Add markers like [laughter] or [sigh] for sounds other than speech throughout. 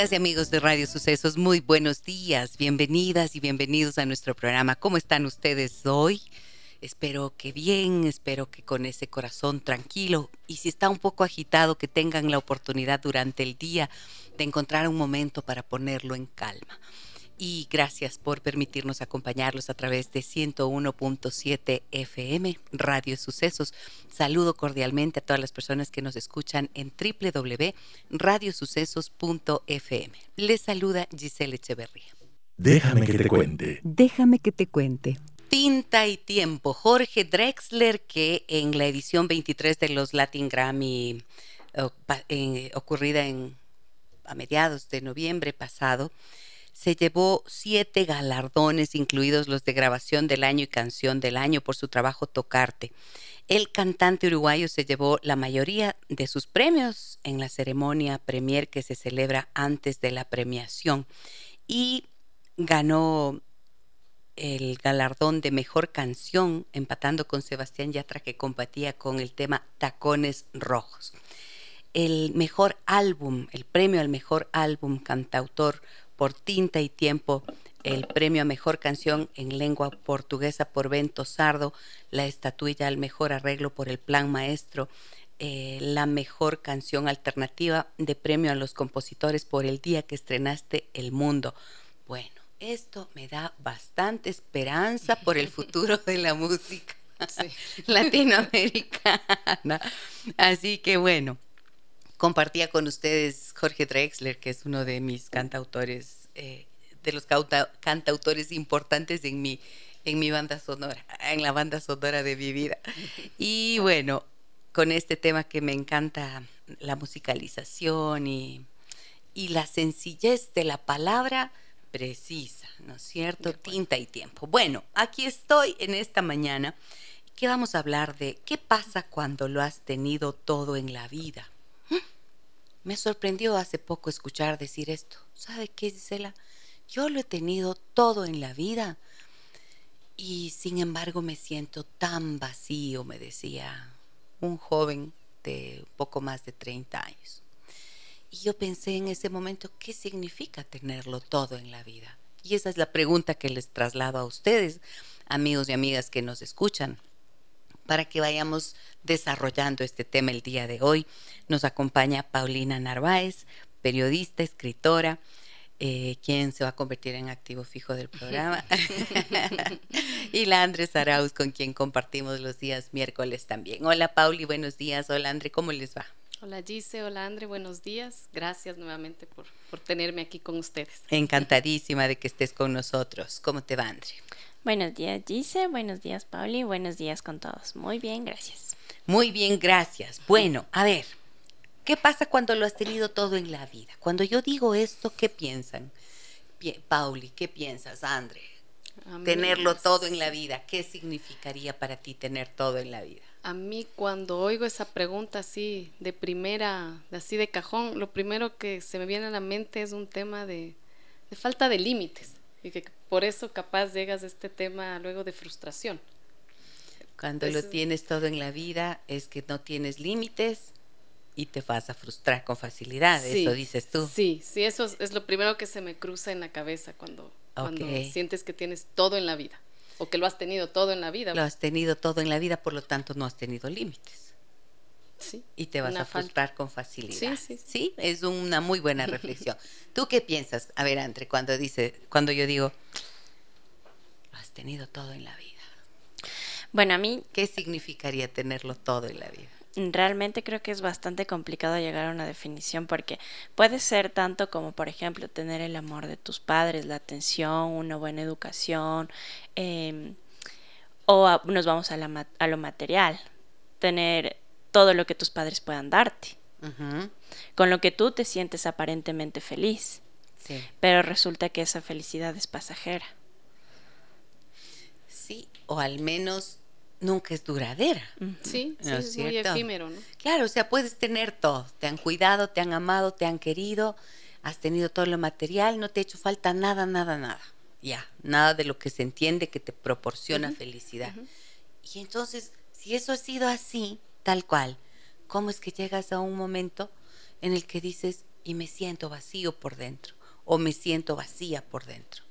Amigas y amigos de Radio Sucesos, muy buenos días, bienvenidas y bienvenidos a nuestro programa. ¿Cómo están ustedes hoy? Espero que bien, espero que con ese corazón tranquilo y si está un poco agitado, que tengan la oportunidad durante el día de encontrar un momento para ponerlo en calma y gracias por permitirnos acompañarlos a través de 101.7 FM Radio Sucesos. Saludo cordialmente a todas las personas que nos escuchan en www.radiosucesos.fm. Les saluda Giselle Echeverría. Déjame que te cuente. Déjame que te cuente. Tinta y Tiempo. Jorge Drexler, que en la edición 23 de los Latin Grammy eh, ocurrida en, a mediados de noviembre pasado, se llevó siete galardones, incluidos los de grabación del año y canción del año, por su trabajo Tocarte. El cantante uruguayo se llevó la mayoría de sus premios en la ceremonia premier que se celebra antes de la premiación y ganó el galardón de mejor canción, empatando con Sebastián Yatra que combatía con el tema Tacones Rojos. El mejor álbum, el premio al mejor álbum cantautor por Tinta y Tiempo, el premio a Mejor Canción en Lengua Portuguesa por Bento Sardo, la estatuilla al Mejor Arreglo por el Plan Maestro, eh, la Mejor Canción Alternativa de Premio a los Compositores por el día que estrenaste El Mundo. Bueno, esto me da bastante esperanza por el futuro de la música [laughs] latinoamericana. Así que bueno compartía con ustedes Jorge Drexler, que es uno de mis cantautores, eh, de los cantautores importantes en mi, en mi banda sonora, en la banda sonora de mi vida. [laughs] Y bueno, con este tema que me encanta, la musicalización y, y la sencillez de la palabra precisa, ¿no es cierto? Tinta y tiempo. Bueno, aquí estoy en esta mañana que vamos a hablar de qué pasa cuando lo has tenido todo en la vida. Me sorprendió hace poco escuchar decir esto. ¿Sabe qué, Gisela? Yo lo he tenido todo en la vida y sin embargo me siento tan vacío, me decía un joven de poco más de 30 años. Y yo pensé en ese momento, ¿qué significa tenerlo todo en la vida? Y esa es la pregunta que les traslado a ustedes, amigos y amigas que nos escuchan para que vayamos desarrollando este tema el día de hoy. Nos acompaña Paulina Narváez, periodista, escritora, eh, quien se va a convertir en activo fijo del programa, [laughs] y la Andrés Arauz, con quien compartimos los días miércoles también. Hola Pauli, buenos días. Hola André, ¿cómo les va? Hola Gise, hola André, buenos días. Gracias nuevamente por, por tenerme aquí con ustedes. Encantadísima de que estés con nosotros. ¿Cómo te va, André? Buenos días, Gise. Buenos días, Pauli. Buenos días con todos. Muy bien, gracias. Muy bien, gracias. Bueno, a ver, ¿qué pasa cuando lo has tenido todo en la vida? Cuando yo digo esto, ¿qué piensan? Pauli, ¿qué piensas, André? Tenerlo todo en la vida, ¿qué significaría para ti tener todo en la vida? A mí cuando oigo esa pregunta así de primera, así de cajón, lo primero que se me viene a la mente es un tema de, de falta de límites y que por eso capaz llegas a este tema luego de frustración. Cuando lo tienes todo en la vida es que no tienes límites y te vas a frustrar con facilidad, eso dices tú. Sí, sí, eso es, lo primero que se me cruza en la cabeza cuando, cuando sientes que tienes todo en la vida o que lo has tenido todo en la vida. Lo has tenido todo en la vida, por lo tanto no has tenido límites. Y te vas a frustrar con facilidad. Sí, sí, sí. es una muy buena reflexión. [laughs] ¿Tú qué piensas? A ver, Andre, cuando dice, cuando yo digo, has tenido todo en la vida. Bueno, a mí... ¿Qué significaría tenerlo todo en la vida? Realmente creo que es bastante complicado llegar a una definición porque puede ser tanto como, por ejemplo, tener el amor de tus padres, la atención, una buena educación, em, o nos vamos a, la, a lo material, tener todo lo que tus padres puedan darte. con lo que tú te sientes aparentemente feliz. Sí. Pero resulta que esa felicidad es pasajera. Sí, o al menos nunca es duradera. Sí, sí, ¿No es, es muy cierto? efímero, ¿no? Claro, o sea, puedes tener todo. Te han cuidado, te han amado, te han querido, has tenido todo lo material, no te ha hecho falta nada, nada, nada. Ya, nada de lo que se entiende que te proporciona felicidad. Y entonces, si eso ha sido así, tal cual, ¿cómo es que llegas a un momento en el que dices, y me siento vacío por dentro, o me siento vacía por dentro?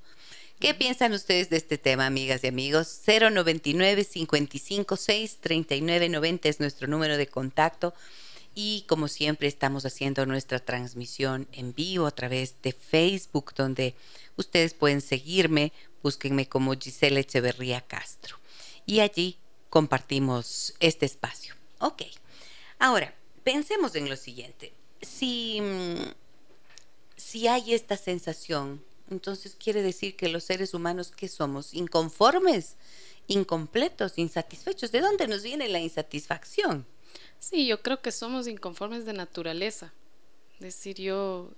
¿Qué piensan ustedes de este tema, amigas y amigos? 099-556-3990 es nuestro número de contacto. Y como siempre estamos haciendo nuestra transmisión en vivo a través de Facebook, donde ustedes pueden seguirme, búsquenme como Gisela Echeverría Castro. Y allí compartimos este espacio. Ok, ahora pensemos en lo siguiente. Si, si hay esta sensación, entonces quiere decir que los seres humanos, ¿qué somos? Inconformes, incompletos, insatisfechos. ¿De dónde nos viene la insatisfacción? Sí, yo creo que somos inconformes de naturaleza. Es decir, yo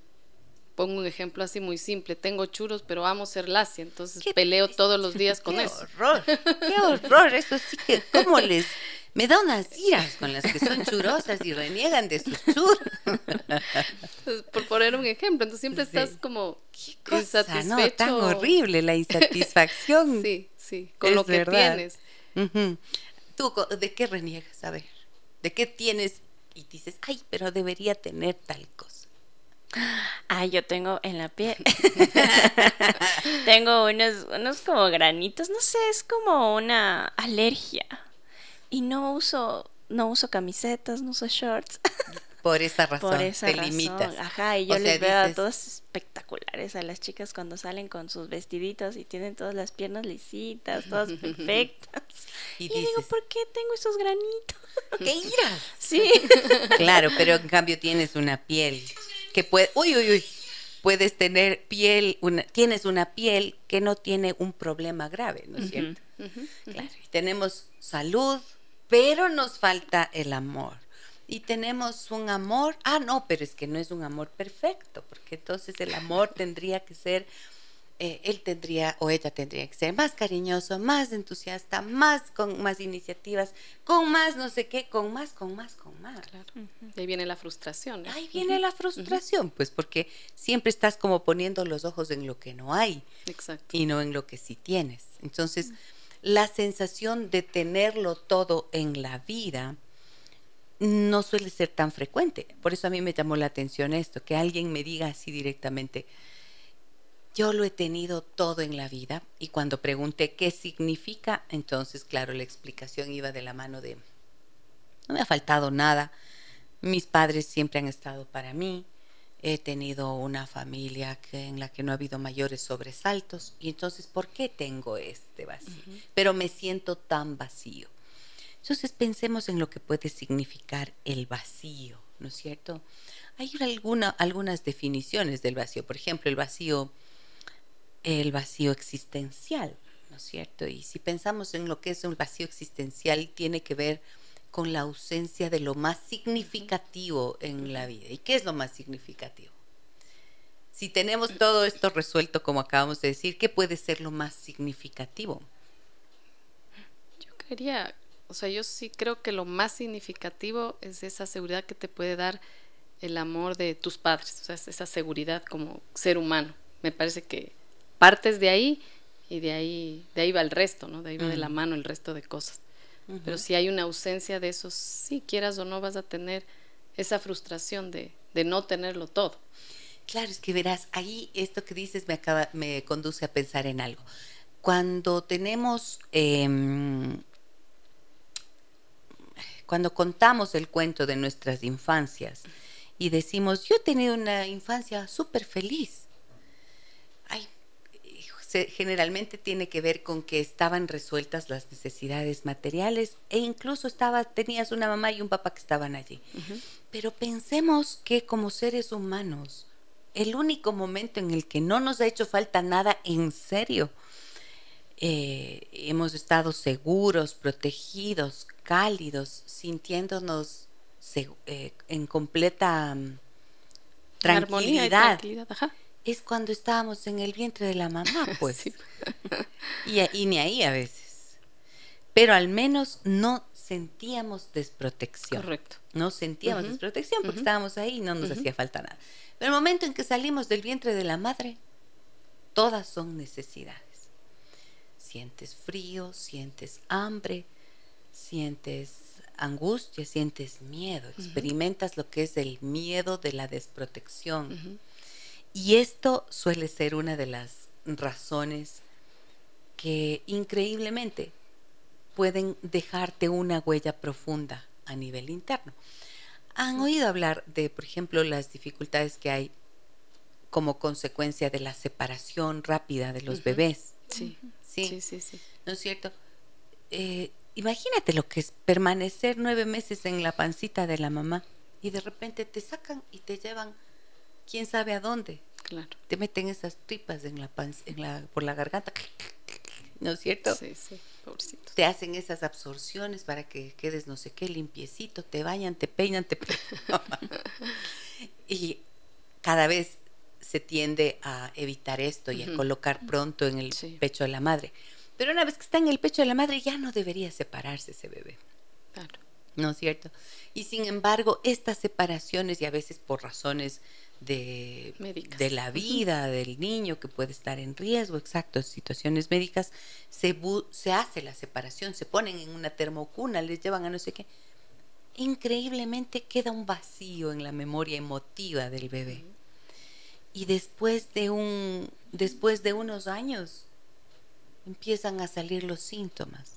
pongo un ejemplo así muy simple. Tengo churros, pero amo ser lacia, entonces ¿Qué peleo todos los días con ¡Qué eso. horror! ¡Qué [laughs] horror! Eso sí que, ¿cómo les...? Me da unas iras con las que son churosas y reniegan de sus churros. Entonces, por poner un ejemplo, entonces siempre Sí. estás como Qué cosa, insatisfecho. ¿no? Tan horrible la insatisfacción. [laughs] Sí, sí, con Es lo que verdad. tienes. ¿Tú de qué reniegas? A ver, ¿de qué tienes? Y dices, ay, pero debería tener tal cosa. Ah, yo tengo en la piel. [laughs] [laughs] tengo unos, unos como granitos, no sé, es como una alergia. Y no uso, no uso camisetas, no uso shorts. [laughs] Por esa razón, Por esa te razón. limitas. Ajá, y yo O sea, les veo a todas espectaculares a las chicas cuando salen con sus vestiditos y tienen todas las piernas lisitas, todas [laughs] perfectas. Y Y, yo digo, ¿por qué tengo esos granitos? [laughs] ¡Qué iras! Sí. Claro, pero en cambio tienes una piel que puede, uy, uy, uy, puedes tener piel, una, tienes una piel que no tiene un problema grave, ¿no es cierto? Claro, y tenemos salud, pero nos falta el amor. Y tenemos un amor, ah, no, pero es que no es un amor perfecto, porque entonces el amor [laughs] tendría que ser, eh, él tendría o ella tendría que ser más cariñoso, más entusiasta, más con más iniciativas, con más no sé qué, con más, con más, con más. Claro. Ahí viene la frustración. Ahí viene la frustración, pues porque siempre estás como poniendo los ojos en lo que no hay Exacto. y no en lo que sí tienes. Entonces, la sensación de tenerlo todo en la vida no suele ser tan frecuente. Por eso a mí me llamó la atención esto, que alguien me diga así directamente, yo lo he tenido todo en la vida y cuando pregunté qué significa, entonces, claro, la explicación iba de la mano de, no me ha faltado nada, mis padres siempre han estado para mí, he tenido una familia que, en la que no ha habido mayores sobresaltos y entonces, ¿por qué tengo este vacío? Pero me siento tan vacío. Entonces pensemos en lo que puede significar el vacío, ¿no es cierto? Hay alguna, algunas definiciones del vacío, por ejemplo, el vacío, el vacío existencial, ¿no es cierto? Y si pensamos en lo que es un vacío existencial, tiene que ver con la ausencia de lo más significativo en la vida. ¿Y qué es lo más significativo? Si tenemos todo esto resuelto, como acabamos de decir, ¿qué puede ser lo más significativo? Yo quería, o sea, yo sí creo que lo más significativo es esa seguridad que te puede dar el amor de tus padres, o sea, es esa seguridad como ser humano. Me parece que partes de ahí y de ahí, de ahí va el resto, ¿no? De ahí va de la mano el resto de cosas. Pero si hay una ausencia de eso, si quieras o no vas a tener esa frustración de, de no tenerlo todo. Claro, es que verás, ahí esto que dices me acaba, me conduce a pensar en algo. Cuando tenemos, em, cuando contamos el cuento de nuestras infancias y decimos, yo he tenido una infancia súper feliz. Se- generalmente tiene que ver con que estaban resueltas las necesidades materiales e incluso estaba, tenías una mamá y un papá que estaban allí. Pero pensemos que como seres humanos, el único momento en el que no nos ha hecho falta nada en serio, eh, hemos estado seguros, protegidos, cálidos, sintiéndonos eh, en completa mm, tranquilidad, es cuando estábamos en el vientre de la mamá, [laughs] pues. [laughs] y, ni ahí a veces. Pero al menos no sentíamos desprotección. Correcto. No sentíamos desprotección porque estábamos ahí y no nos hacía falta nada. Pero el momento en que salimos del vientre de la madre, todas son necesidades. Sientes frío, sientes hambre, sientes angustia, sientes miedo, experimentas lo que es el miedo de la desprotección. Y esto suele ser una de las razones que increíblemente pueden dejarte una huella profunda a nivel interno. ¿Han oído hablar de, por ejemplo, las dificultades que hay como consecuencia de la separación rápida de los bebés? Sí. sí. sí, sí, ¿No es cierto? Eh, imagínate lo que es permanecer nueve meses en la pancita de la mamá y de repente te sacan y te llevan quién sabe a dónde. Claro. Te meten esas tripas en la, en la por la garganta. ¿No es cierto? Sí, sí, pobrecito. Te hacen esas absorciones para que quedes no sé qué limpiecito, te bañan, te peinan, te [laughs] Y cada vez se tiende a evitar esto y a colocar pronto en el pecho de la madre. Pero una vez que está en el pecho de la madre ya no debería separarse ese bebé. Claro. ¿No es cierto? Y sin embargo, estas separaciones y a veces por razones de, de la vida del niño que puede estar en riesgo, exacto, situaciones médicas, se, se hace la separación, se ponen en una termocuna, les llevan a no sé qué. Increíblemente queda un vacío en la memoria emotiva del bebé. Y después de, un, después de unos años empiezan a salir los síntomas.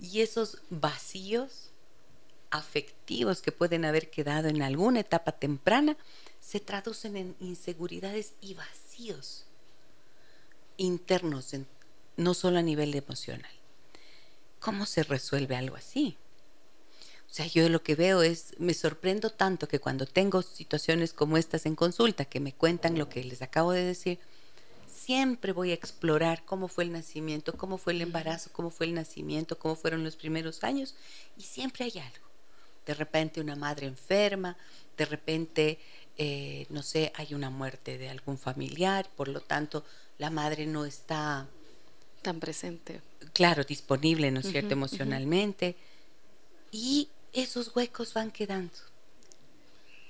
Y esos vacíos afectivos que pueden haber quedado en alguna etapa temprana se traducen en inseguridades y vacíos internos, no solo a nivel emocional. ¿Cómo se resuelve algo así? O sea, yo lo que veo es, me sorprendo tanto que cuando tengo situaciones como estas en consulta, que me cuentan lo que les acabo de decir, siempre voy a explorar cómo fue el nacimiento, cómo fue el embarazo, cómo fue el nacimiento, cómo fueron los primeros años, y siempre hay algo. De repente una madre enferma, de repente eh, no sé, hay una muerte de algún familiar, por lo tanto la madre no está tan presente. Claro, disponible, ¿no es cierto?, emocionalmente. Y esos huecos van quedando.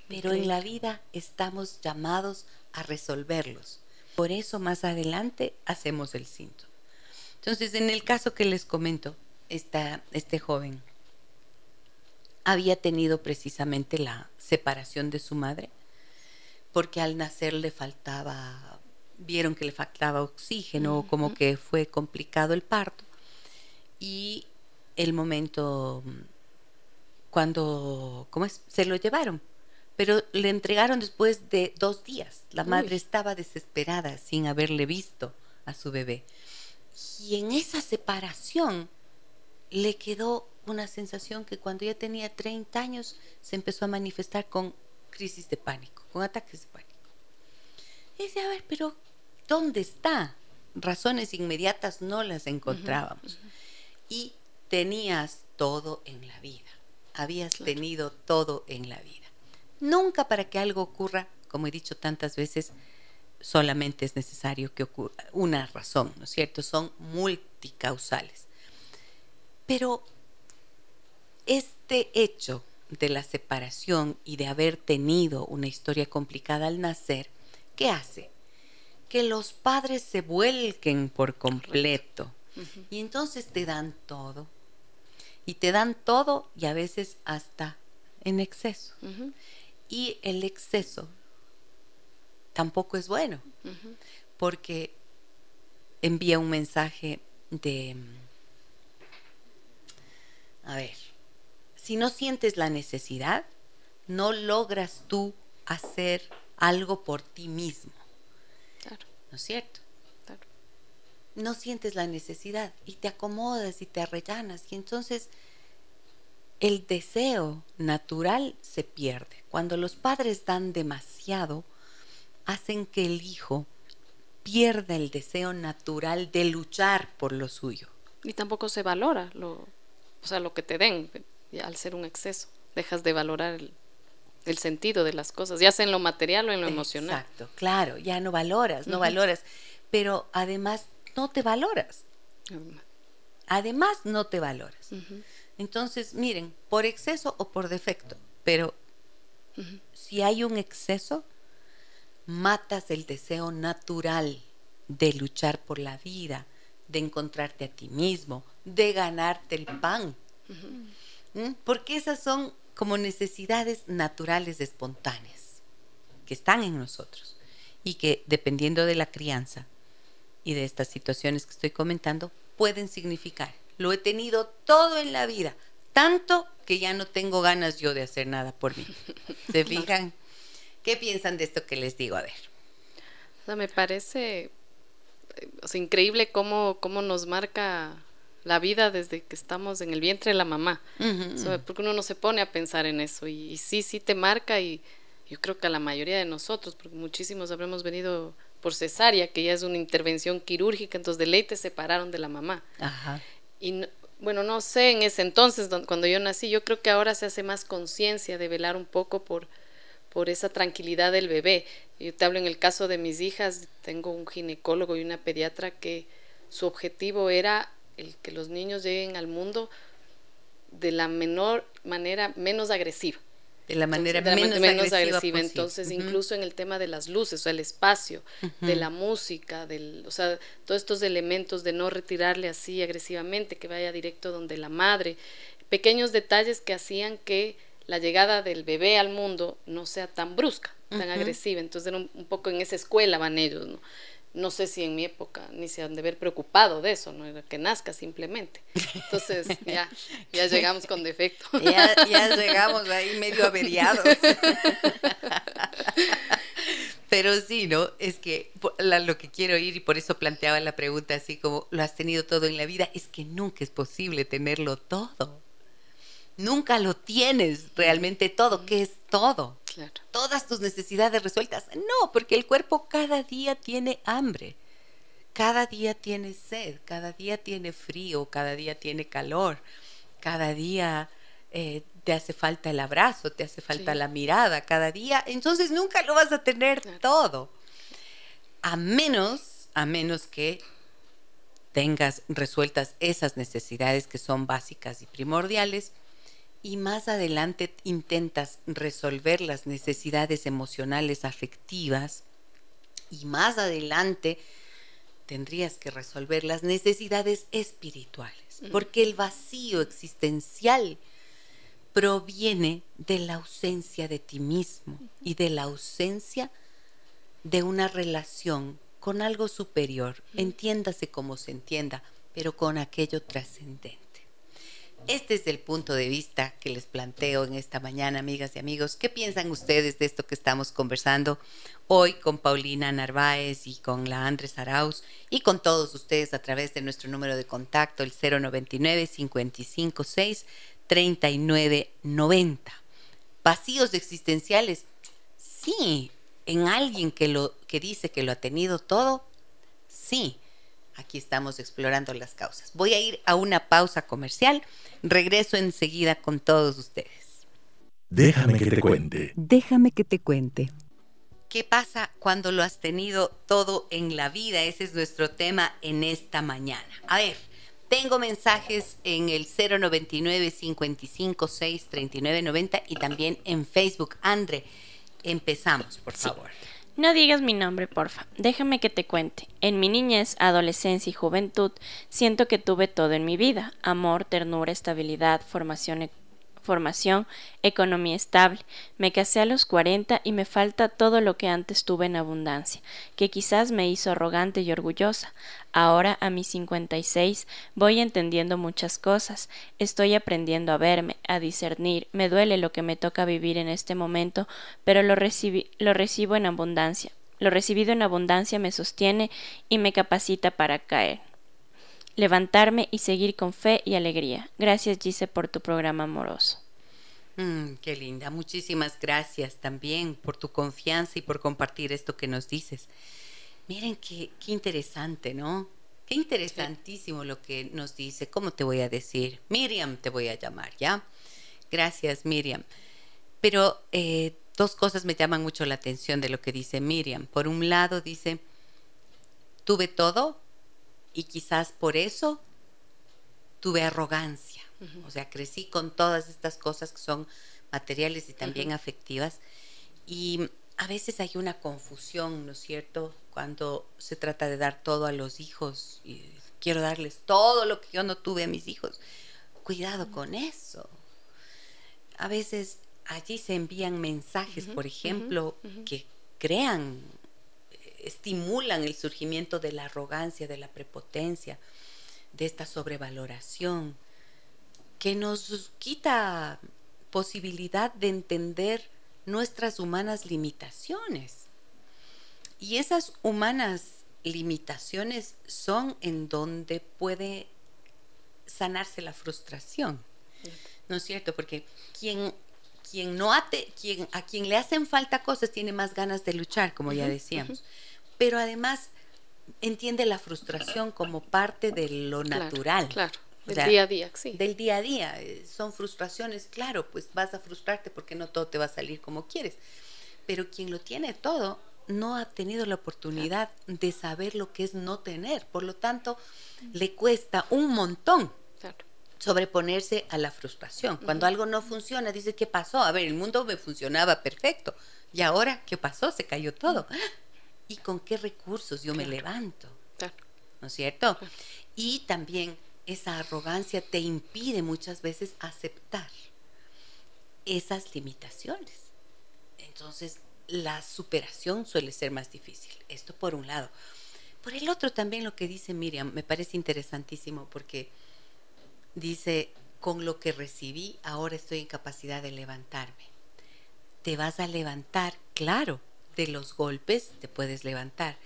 Pero en la vida estamos llamados a resolverlos. Por eso más adelante hacemos el síntoma. Entonces, en el caso que les comento, esta, este joven había tenido precisamente la separación de su madre porque al nacer le faltaba, vieron que le faltaba oxígeno, como que fue complicado el parto. Y el momento cuando, ¿cómo es? Se lo llevaron, pero le entregaron después de dos días. La madre estaba desesperada sin haberle visto a su bebé. Y en esa separación le quedó una sensación que cuando ya tenía 30 años se empezó a manifestar con crisis de pánico, con ataques de pánico. Y dice, a ver, pero ¿dónde está? Razones inmediatas no las encontrábamos. Y tenías todo en la vida, habías tenido todo en la vida. Nunca para que algo ocurra, como he dicho tantas veces, solamente es necesario que ocurra una razón, ¿no es cierto? Son multicausales. Pero este hecho de la separación y de haber tenido una historia complicada al nacer, ¿qué hace? Que los padres se vuelquen por completo y entonces te dan todo. Y te dan todo y a veces hasta en exceso. Y el exceso tampoco es bueno, porque envía un mensaje de, a ver, si no sientes la necesidad, no logras tú hacer algo por ti mismo. Claro. ¿No es cierto? Claro. No sientes la necesidad y te acomodas y te arrellanas y entonces el deseo natural se pierde. Cuando los padres dan demasiado, hacen que el hijo pierda el deseo natural de luchar por lo suyo. Y tampoco se valora lo, o sea, lo que te den al ser un exceso. Dejas de valorar el sentido de las cosas, ya sea en lo material o en lo emocional. Exacto, claro, ya no valoras, no valoras, pero además no te valoras. Además no te valoras. Entonces, miren, por exceso o por defecto, pero si hay un exceso, matas el deseo natural de luchar por la vida, de encontrarte a ti mismo, de ganarte el pan. ¿Mm? Porque esas son como necesidades naturales espontáneas que están en nosotros y que dependiendo de la crianza y de estas situaciones que estoy comentando, pueden significar. Lo he tenido todo en la vida, tanto que ya no tengo ganas yo de hacer nada por mí. ¿Se [laughs] fijan? ¿Qué piensan de esto que les digo? A ver. me parece increíble cómo, cómo nos marca la vida desde que estamos en el vientre de la mamá. porque uno no se pone a pensar en eso. Y, sí, sí te marca y yo creo que a la mayoría de nosotros, porque muchísimos habremos venido por cesárea, que ya es una intervención quirúrgica, entonces de ley te separaron de la mamá. Y bueno, no sé, en ese entonces, cuando yo nací, yo creo que ahora se hace más conciencia de velar un poco por, por esa tranquilidad del bebé. Yo te hablo en el caso de mis hijas, tengo un ginecólogo y una pediatra que su objetivo era el que los niños lleguen al mundo de la menor manera menos agresiva. De la manera menos, agresiva. Entonces, incluso en el tema de las luces, o sea, el espacio, de la música, del, o sea, todos estos elementos de no retirarle así agresivamente, que vaya directo donde la madre, pequeños detalles que hacían que la llegada del bebé al mundo no sea tan brusca, tan agresiva. Entonces, era un, poco en esa escuela van ellos, ¿no? No sé si en mi época ni se han de haber preocupado de eso, no era que nazca simplemente. Entonces [laughs] ya, ya llegamos con defecto. [laughs] Ya, ya llegamos ahí medio averiados. [laughs] Pero sí, ¿no? Es que lo que quiero ir y por eso planteaba la pregunta así como, ¿lo has tenido todo en la vida? Es que nunca es posible tenerlo todo. Nunca lo tienes realmente todo. ¿Qué es todo? Todas tus necesidades resueltas. No, porque el cuerpo cada día tiene hambre, cada día tiene sed, cada día tiene frío, cada día tiene calor, cada día eh, te hace falta el abrazo, te hace falta la mirada, cada día. Entonces nunca lo vas a tener todo. A menos, a menos que tengas resueltas esas necesidades que son básicas y primordiales y más adelante intentas resolver las necesidades emocionales afectivas y más adelante tendrías que resolver las necesidades espirituales, porque el vacío existencial proviene de la ausencia de ti mismo y de la ausencia de una relación con algo superior, entiéndase como se entienda, pero con aquello trascendente. Este es el punto de vista que les planteo en esta mañana, amigas y amigos. ¿Qué piensan ustedes de esto que estamos conversando hoy con Paulina Narváez y con la Andrés Arauz y con todos ustedes a través de nuestro número de contacto, el 099 556 3990? Vacíos existenciales. Sí, en alguien que lo que dice que lo ha tenido todo. Sí Aquí estamos explorando las causas. Voy a ir a una pausa comercial. Regreso enseguida con todos ustedes. Déjame que te cuente. Déjame que te cuente. ¿Qué pasa cuando lo has tenido todo en la vida? Ese es nuestro tema en esta mañana. A ver, tengo mensajes en el 099 556 3990 y también en Facebook. Andre, empezamos, por favor. No digas mi nombre, porfa. Déjame que te cuente. En mi niñez, adolescencia y juventud, siento que tuve todo en mi vida. Amor, ternura, estabilidad, formación formación, economía estable. Me casé a los 40 y me falta todo lo que antes tuve en abundancia, que quizás me hizo arrogante y orgullosa. Ahora, a mis 56, voy entendiendo muchas cosas. Estoy aprendiendo a verme, a discernir. Me duele lo que me toca vivir en este momento, pero lo, lo recibo en abundancia. Lo recibido en abundancia me sostiene y me capacita para caer levantarme y seguir con fe y alegría. Gracias, Gise, por tu programa amoroso. Mm, qué linda. Muchísimas gracias también por tu confianza y por compartir esto que nos dices. Miren qué, qué interesante, ¿no? Qué interesantísimo lo que nos dice. ¿Cómo te voy a decir? Miriam te voy a llamar, ¿ya? Gracias, Miriam. Pero eh, dos cosas me llaman mucho la atención de lo que dice Miriam. Por un lado dice, tuve todo y quizás por eso tuve arrogancia. O sea, crecí con todas estas cosas que son materiales y también afectivas. Y a veces hay una confusión, ¿no es cierto? Cuando se trata de dar todo a los hijos y quiero darles todo lo que yo no tuve a mis hijos. Cuidado con eso. A veces allí se envían mensajes, por ejemplo, que crean, estimulan el surgimiento de la arrogancia, de la prepotencia, de esta sobrevaloración, que nos quita posibilidad de entender nuestras humanas limitaciones. Y esas humanas limitaciones son en donde puede sanarse la frustración. ¿No es cierto? Porque quien quien no ate, quien, a quien le hacen falta cosas tiene más ganas de luchar, como ya decíamos. Pero además entiende la frustración como parte de lo natural. Claro. Del día a día, sí. Del día a día. Eh, son frustraciones, claro, pues vas a frustrarte porque no todo te va a salir como quieres. Pero quien lo tiene todo no ha tenido la oportunidad de saber lo que es no tener. Por lo tanto, le cuesta un montón claro sobreponerse a la frustración. Cuando algo no funciona, dice, ¿qué pasó? A ver, el mundo me funcionaba perfecto. ¿Y ahora qué pasó? Se cayó todo. ¿Y con qué recursos yo me levanto? ¿No es cierto? Y también esa arrogancia te impide muchas veces aceptar esas limitaciones. Entonces, la superación suele ser más difícil. Esto por un lado. Por el otro también lo que dice Miriam me parece interesantísimo porque dice, con lo que recibí, ahora estoy en capacidad de levantarme. Te vas a levantar, claro, de los golpes te puedes levantar.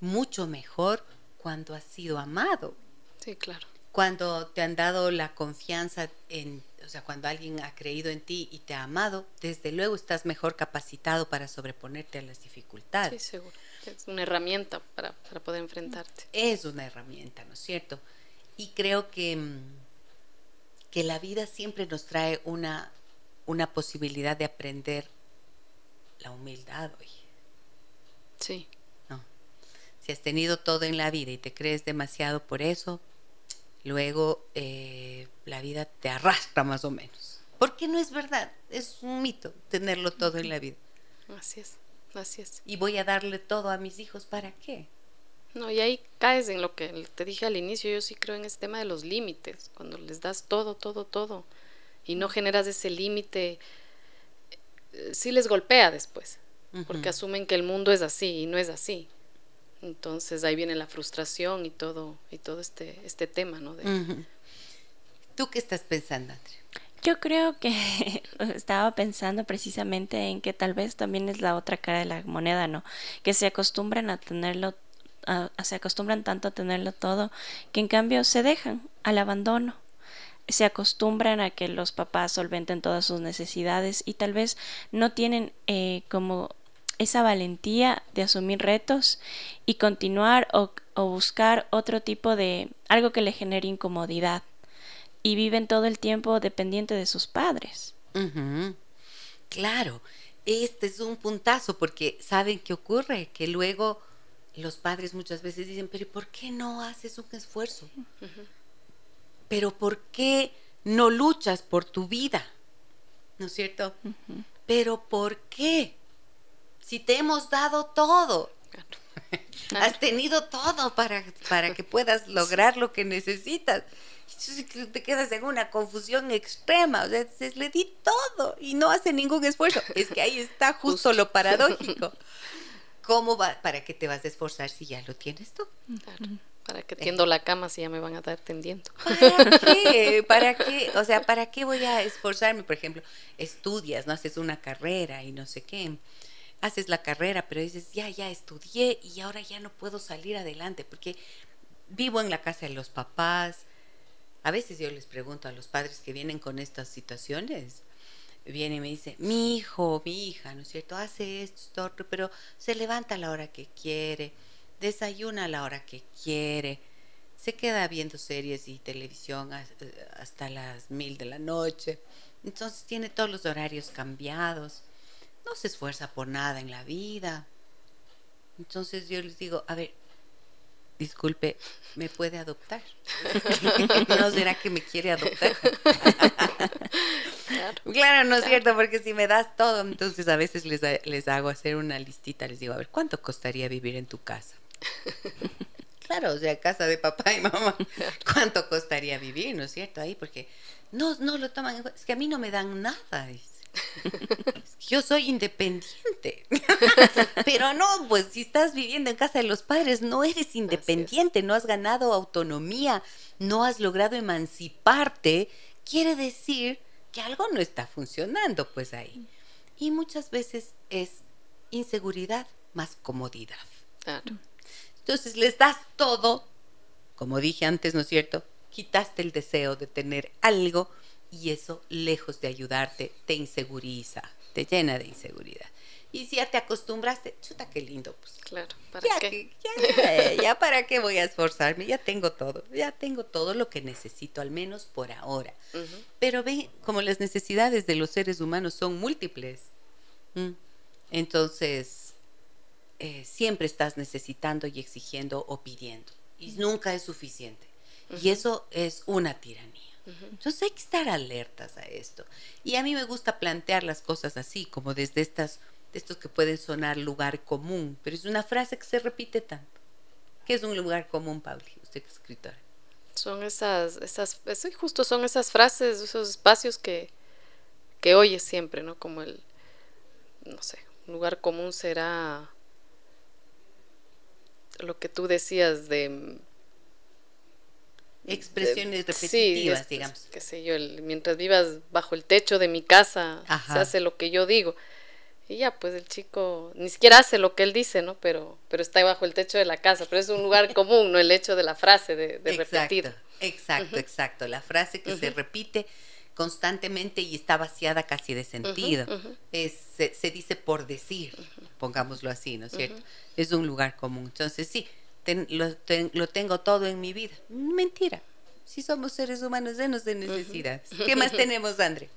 Mucho mejor cuando has sido amado. Sí, claro. Cuando te han dado la confianza en, o sea, cuando alguien ha creído en ti y te ha amado, desde luego estás mejor capacitado para sobreponerte a las dificultades. Sí, seguro. Es una herramienta para, para poder enfrentarte. Es una herramienta, ¿no es cierto? Y creo que que la vida siempre nos trae una, una posibilidad de aprender la humildad hoy. Sí. No. Si has tenido todo en la vida y te crees demasiado por eso, luego eh, la vida te arrastra más o menos. Porque no es verdad, es un mito tenerlo todo en la vida. Así es, así es. Y voy a darle todo a mis hijos, ¿para qué? No, y ahí caes en lo que te dije al inicio, yo sí creo en ese tema de los límites, cuando les das todo, todo, todo, y no generas ese límite, sí les golpea después, porque asumen que el mundo es así y no es así. Entonces ahí viene la frustración y todo, y todo este, este tema, ¿no? ¿Tú qué estás pensando, Andrea? Yo creo que [laughs] estaba pensando precisamente en que tal vez también es la otra cara de la moneda, ¿no? Que se acostumbran a tenerlo se acostumbran tanto a tenerlo todo que en cambio se dejan al abandono. Se acostumbran a que los papás solventen todas sus necesidades y tal vez no tienen eh, como esa valentía de asumir retos y continuar o, buscar otro tipo de algo que le genere incomodidad y viven todo el tiempo dependiente de sus padres. Claro, este es un puntazo porque saben qué ocurre, que luego los padres muchas veces dicen, pero ¿por qué no haces un esfuerzo? Pero ¿por qué no luchas por tu vida? ¿No es cierto? Pero ¿por qué? Si te hemos dado todo. [laughs] Has tenido todo para, para que puedas lograr lo que necesitas. Te quedas en una confusión extrema. O sea, le di todo y no hace ningún esfuerzo. Es que ahí está [laughs] justo. lo paradójico. ¿Cómo va? ¿Para qué te vas a esforzar si ya lo tienes tú? ¿Para qué tiendo la cama si ya me van a estar tendiendo? ¿Para [laughs] qué? ¿Para qué? O sea, ¿para qué voy a esforzarme? Por ejemplo, estudias, no haces una carrera y no sé qué. Haces la carrera, pero dices, ya, ya estudié y ahora ya no puedo salir adelante porque vivo en la casa de los papás. A veces yo les pregunto a los padres que vienen con estas situaciones, viene y me dice, mi hijo, mi hija, ¿no es cierto? Hace esto, pero se levanta a la hora que quiere, desayuna a la hora que quiere, se queda viendo series y televisión hasta las mil de la noche, Entonces tiene todos los horarios cambiados, no se esfuerza por nada en la vida. Entonces yo les digo, a ver, disculpe, ¿me puede adoptar? [laughs] ¿No será que me quiere adoptar? claro. [laughs] no es cierto, porque si me das todo, entonces a veces les, les hago hacer una listita, les digo, a ver, ¿cuánto costaría vivir en tu casa? [laughs] Claro, o sea, casa de papá y mamá, [laughs] ¿cuánto costaría vivir, no es cierto? Ahí, porque no, no lo toman, es que a mí no me dan nada, [laughs] Yo soy independiente. Pero no, pues si estás viviendo en casa de los padres, no eres independiente, no has ganado autonomía, no has logrado emanciparte, quiere decir que algo no está funcionando pues ahí. Y muchas veces es inseguridad más comodidad. Claro. Entonces les das todo, como dije antes, ¿no es cierto? Quitaste el deseo de tener algo y eso, lejos de ayudarte, te inseguriza, te llena de inseguridad. Y si ya te acostumbraste, chuta, qué lindo, pues. Claro, ¿para ya, qué? Ya, ya, para qué voy a esforzarme, ya tengo todo, ya tengo todo lo que necesito, al menos por ahora. Pero ve, como las necesidades de los seres humanos son múltiples, entonces eh, siempre estás necesitando y exigiendo o pidiendo. Y nunca es suficiente. Y eso es una tiranía. Entonces hay que estar alertas a esto. Y a mí me gusta plantear las cosas así, como desde estas, de estos que pueden sonar lugar común, pero es una frase que se repite tanto. ¿Qué es un lugar común, Pauli? Usted que es escritora. Son esas, esas, justo son esas frases, esos espacios que, que oyes siempre, ¿no? Como el, no sé, un lugar común será lo que tú decías de expresiones repetitivas, digamos. Qué sé yo, mientras vivas bajo el techo de mi casa, se hace lo que yo digo. Y ya, pues el chico ni siquiera hace lo que él dice, ¿no? Pero, pero está bajo el techo de la casa. Pero es un lugar [laughs] común, ¿no? El hecho de la frase, de, de exacto, repetir. Exacto, exacto. La frase que se repite constantemente y está vaciada casi de sentido. es, se, dice por decir, pongámoslo así, ¿no es cierto? Es un lugar común. Entonces, sí, lo, lo, tengo todo en mi vida. Mentira. Si somos seres humanos llenos de necesidades. [laughs] ¿Qué más tenemos, André?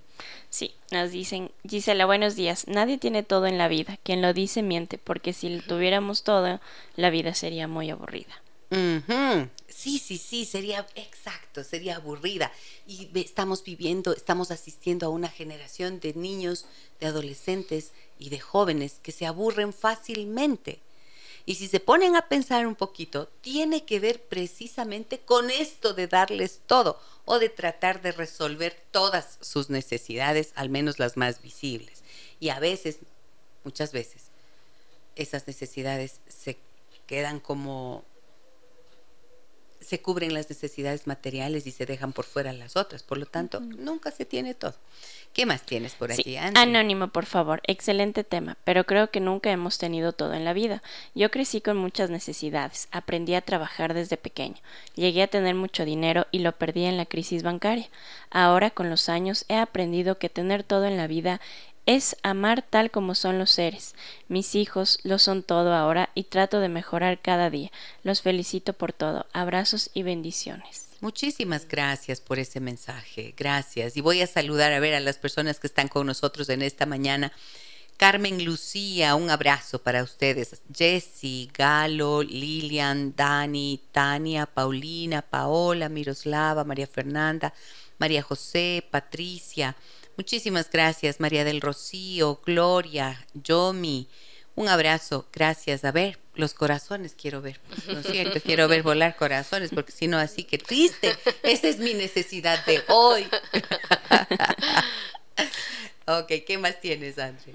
Sí, nos dicen, Gisela, buenos días. Nadie tiene todo en la vida. Quien lo dice miente, porque si lo tuviéramos todo, la vida sería muy aburrida. Sí, sí, sí, sería exacto, sería aburrida. Y estamos viviendo, estamos asistiendo a una generación de niños, de adolescentes y de jóvenes que se aburren fácilmente. Y si se ponen a pensar un poquito, tiene que ver precisamente con esto de darles todo o de tratar de resolver todas sus necesidades, al menos las más visibles. Y a veces, muchas veces, esas necesidades se quedan como se cubren las necesidades materiales y se dejan por fuera las otras. Por lo tanto, nunca se tiene todo. ¿Qué más tienes por aquí, Anónimo, por favor. Excelente tema, pero creo que nunca hemos tenido todo en la vida. Yo crecí con muchas necesidades. Aprendí a trabajar desde pequeño. Llegué a tener mucho dinero y lo perdí en la crisis bancaria. Ahora, con los años, he aprendido que tener todo en la vida es amar tal como son los seres. Mis hijos lo son todo ahora y trato de mejorar cada día. Los felicito por todo. Abrazos y bendiciones. Muchísimas gracias por ese mensaje. Gracias. Y voy a saludar a ver a las personas que están con nosotros en esta mañana. Carmen Lucía, un abrazo para ustedes. Jessy, Galo, Lilian, Dani, Tania, Paulina, Paola, Miroslava, María Fernanda, María José, Patricia, Muchísimas gracias, María del Rocío, Gloria, Yomi. Un abrazo, gracias. A ver, los corazones quiero ver. ¿No es cierto? Quiero ver volar corazones, porque si no, así que triste. Esa es mi necesidad de hoy. [laughs] ok, ¿qué más tienes, André?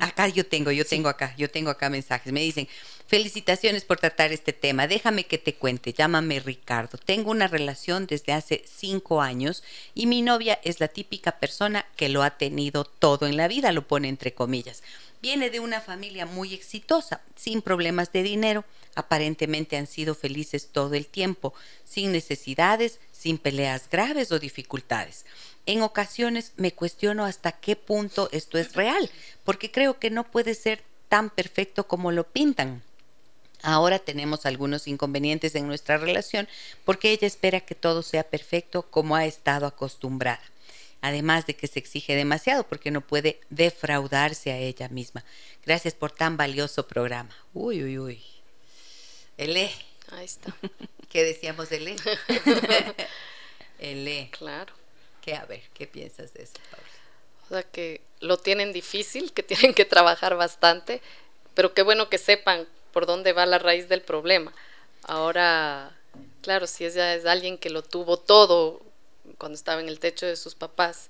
Acá yo tengo, yo tengo acá, yo tengo acá mensajes. Me dicen, felicitaciones por tratar este tema. Déjame que te cuente, llámame Ricardo. Tengo una relación desde hace cinco años y mi novia es la típica persona que lo ha tenido todo en la vida, lo pone entre comillas. Viene de una familia muy exitosa, sin problemas de dinero. Aparentemente han sido felices todo el tiempo, sin necesidades, sin peleas graves o dificultades. En ocasiones me cuestiono hasta qué punto esto es real, porque creo que no puede ser tan perfecto como lo pintan. Ahora tenemos algunos inconvenientes en nuestra relación porque ella espera que todo sea perfecto como ha estado acostumbrada. además de que se exige demasiado porque no puede defraudarse a ella misma. Gracias por tan valioso programa. Uy, uy, uy. Ele. Ahí está. [laughs] ¿Qué decíamos de Ele? Ele. Claro. ¿Qué, a ver, qué piensas de eso, Paula? O sea, que lo tienen difícil, que [laughs] tienen que trabajar bastante, pero qué bueno que sepan por dónde va la raíz del problema. Ahora, claro, si ella es alguien que lo tuvo todo cuando estaba en el techo de sus papás,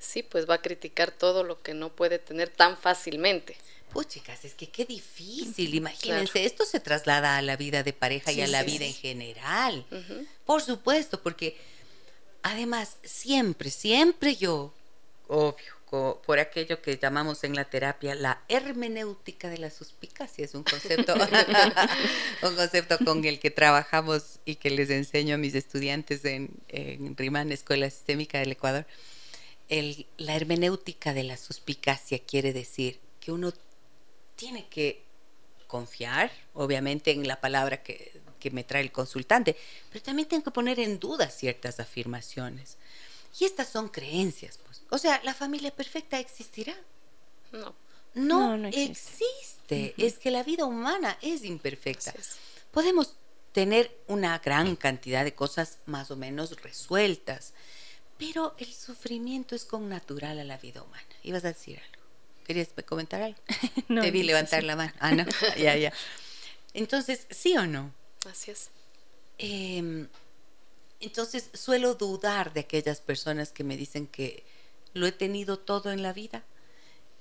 sí, pues va a criticar todo lo que no puede tener tan fácilmente. Pues chicas, es que qué difícil, imagínense, esto se traslada a la vida de pareja y a la vida en general. Por supuesto, porque además siempre, siempre yo, obvio, por aquello que llamamos en la terapia la hermenéutica de la suspicacia. Es un concepto, [laughs] [laughs] un concepto con el que trabajamos y que les enseño a mis estudiantes en, en RIMAN, Escuela Sistémica del Ecuador. El, la hermenéutica de la suspicacia quiere decir que uno tiene que confiar, obviamente, en la palabra que, que me trae el consultante, pero también tengo que poner en duda ciertas afirmaciones. Y estas son creencias, pues. O sea, ¿la familia perfecta existirá? No. No, existe. Es que la vida humana es imperfecta. Podemos tener una gran cantidad de cosas más o menos resueltas, pero el sufrimiento es con natural a la vida humana. Ibas a decir algo. ¿Querías comentar algo? [laughs] no, Te vi levantar la mano. Ah, no. [laughs] ya, ya. Entonces, ¿sí o no? Así es. Eh, entonces suelo dudar de aquellas personas que me dicen que lo he tenido todo en la vida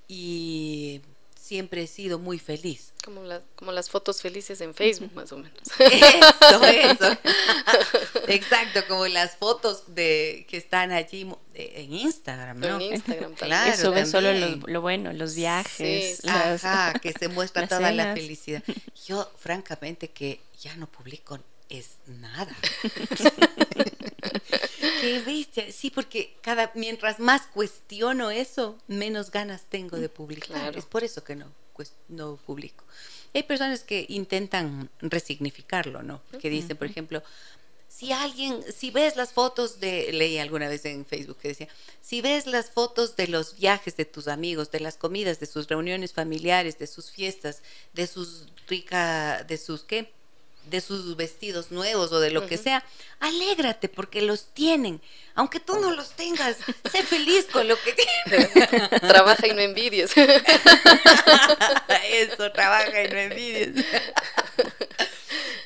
y siempre he sido muy feliz. Como, como las fotos felices en Facebook, más o menos. [laughs] Eso, [laughs] eso. [laughs] Exacto, como las fotos de que están allí en Instagram, ¿no? En Instagram claro, que suben solo lo, bueno, los viajes. Sí, Ajá, que se muestra toda la felicidad. Yo, francamente, que ya no publico es nada. Qué bestia. Sí, porque cada mientras más cuestiono eso, menos ganas tengo de publicar. Es por eso que no, pues, no publico. Hay personas que intentan resignificarlo, ¿no? Que dicen, por ejemplo, si alguien, si ves las fotos de, leí alguna vez en Facebook que decía, si ves las fotos de los viajes de tus amigos, de las comidas, de sus reuniones familiares, de sus fiestas, de sus rica, de sus qué, de sus vestidos nuevos o de lo que sea, alégrate porque los tienen. Aunque tú no los tengas, [laughs] sé feliz con lo que tienes. [laughs] Trabaja y no envidies. [laughs] Eso, trabaja y no envidies.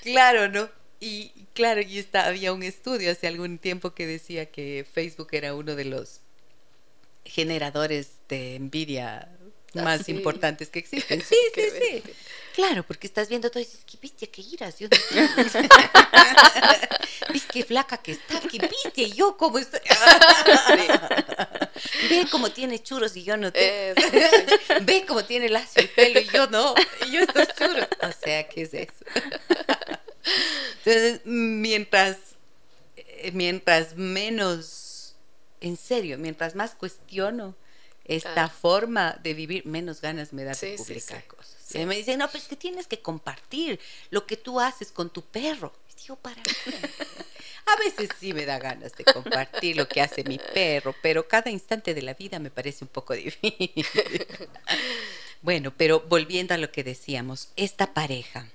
claro, ¿no? Y claro, y está, había un estudio hace algún tiempo que decía que Facebook era uno de los generadores de envidia más importantes que existen. Sí, sí, sí. Claro, porque estás viendo todo y dices, qué bestia, qué iras. Yo [laughs] qué flaca que está, qué bestia, yo cómo estoy. Ve cómo tiene churros y yo no tengo. Ve cómo tiene lacio el pelo y yo no. Y yo estos churros. O sea, ¿qué es eso? Entonces, mientras, eh, mientras menos, en serio, mientras más cuestiono esta forma de vivir, menos ganas me da de publicar cosas. Y me dicen, no, pero es que tienes que compartir lo que tú haces con tu perro. Y digo, ¿para qué? A veces sí me da ganas de compartir lo que hace mi perro, pero cada instante de la vida me parece un poco difícil. bueno, pero volviendo a lo que decíamos, esta pareja,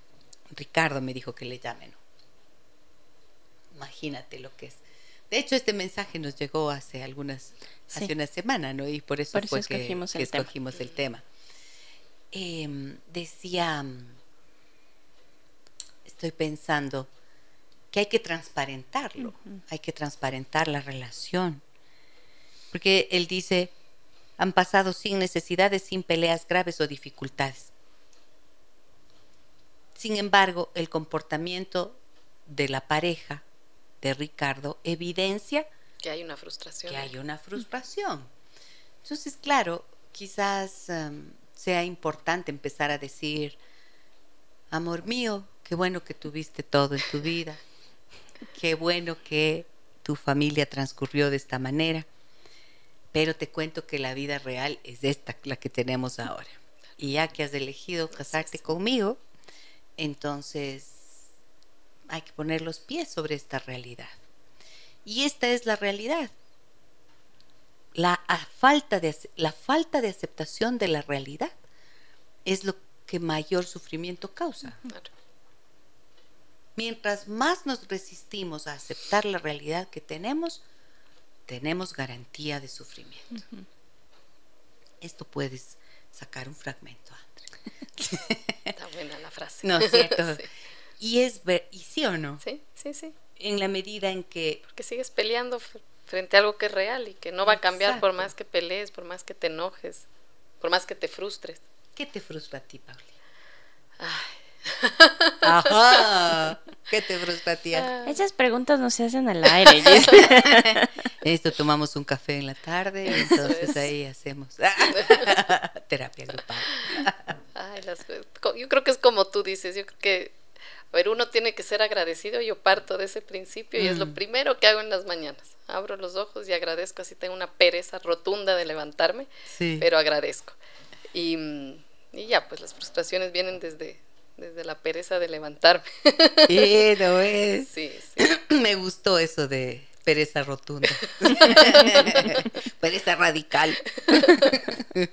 Ricardo me dijo que le llamen. Imagínate lo que es. De hecho, este mensaje nos llegó hace algunas, hace una semana, ¿no? Y por eso, fue que, escogimos el tema. Em, decía, estoy pensando que hay que transparentarlo, hay que transparentar la relación. Porque él dice, han pasado sin necesidades, sin peleas graves o dificultades. Sin embargo, el comportamiento de la pareja de Ricardo evidencia que hay una frustración. Que hay una frustración. Entonces, claro, quizás em, sea importante empezar a decir, amor mío, qué bueno que tuviste todo en tu vida, qué bueno que tu familia transcurrió de esta manera, pero te cuento que la vida real es esta, la que tenemos ahora. Y ya que has elegido casarte conmigo, entonces hay que poner los pies sobre esta realidad. Y esta es la realidad. la falta de, la falta de aceptación de la realidad es lo que mayor sufrimiento causa. Mientras más nos resistimos a aceptar la realidad que tenemos, tenemos garantía de sufrimiento. Esto puedes sacar un fragmento, André. [laughs] Está buena la frase. No es cierto. [laughs] Y es ver, y sí o no. Sí, sí, sí. En la medida en que porque sigues peleando frente a algo que es real y que no va a cambiar por más que pelees, por más que te enojes, por más que te frustres. ¿Qué te frustra a ti, Pauli? Ay, Ajá. [laughs] ¿Qué te frustra, tía? Esas preguntas no se hacen al aire. [laughs] Esto tomamos un café en la tarde entonces ahí hacemos [laughs] terapia grupal. Ay, yo creo que es como tú dices, yo creo que, a ver, uno tiene que ser agradecido, yo parto de ese principio y es lo mm. primero que hago en las mañanas. Abro los ojos y agradezco, así tengo una pereza rotunda de levantarme, pero agradezco. Y, y ya, pues las frustraciones vienen desde, desde la pereza de levantarme. [laughs] Sí, no es. Sí, [clears throat] Me gustó eso de pereza rotunda. [laughs] pereza radical. [laughs]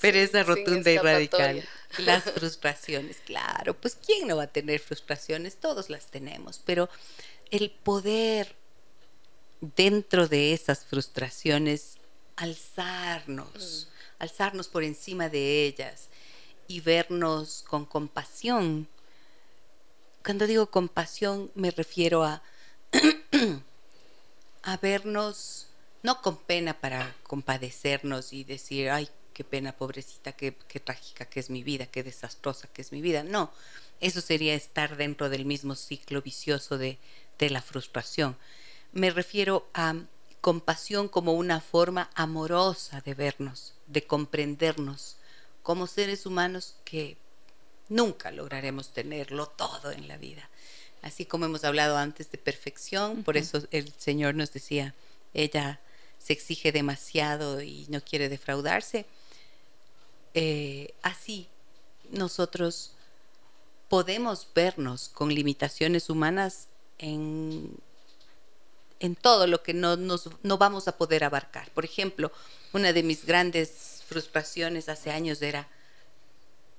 pereza rotunda y radical. Las frustraciones, claro, pues ¿quién no va a tener frustraciones? Todos las tenemos, pero el poder dentro de esas frustraciones alzarnos, mm. alzarnos por encima de ellas, y vernos con compasión. Cuando digo compasión me refiero a, [clears throat] a vernos no con pena para compadecernos y decir, ay, qué pena, pobrecita, qué, qué trágica que es mi vida, qué desastrosa que es mi vida. No, eso sería estar dentro del mismo ciclo vicioso de, de la frustración. Me refiero a compasión como una forma amorosa de vernos, de comprendernos, como seres humanos que nunca lograremos tenerlo todo en la vida. Así como hemos hablado antes de perfección, por eso el Señor nos decía, ella se exige demasiado y no quiere defraudarse. Eh, así nosotros podemos vernos con limitaciones humanas en, en todo lo que no, nos, no vamos a poder abarcar. Por ejemplo, una de mis grandes frustraciones hace años era,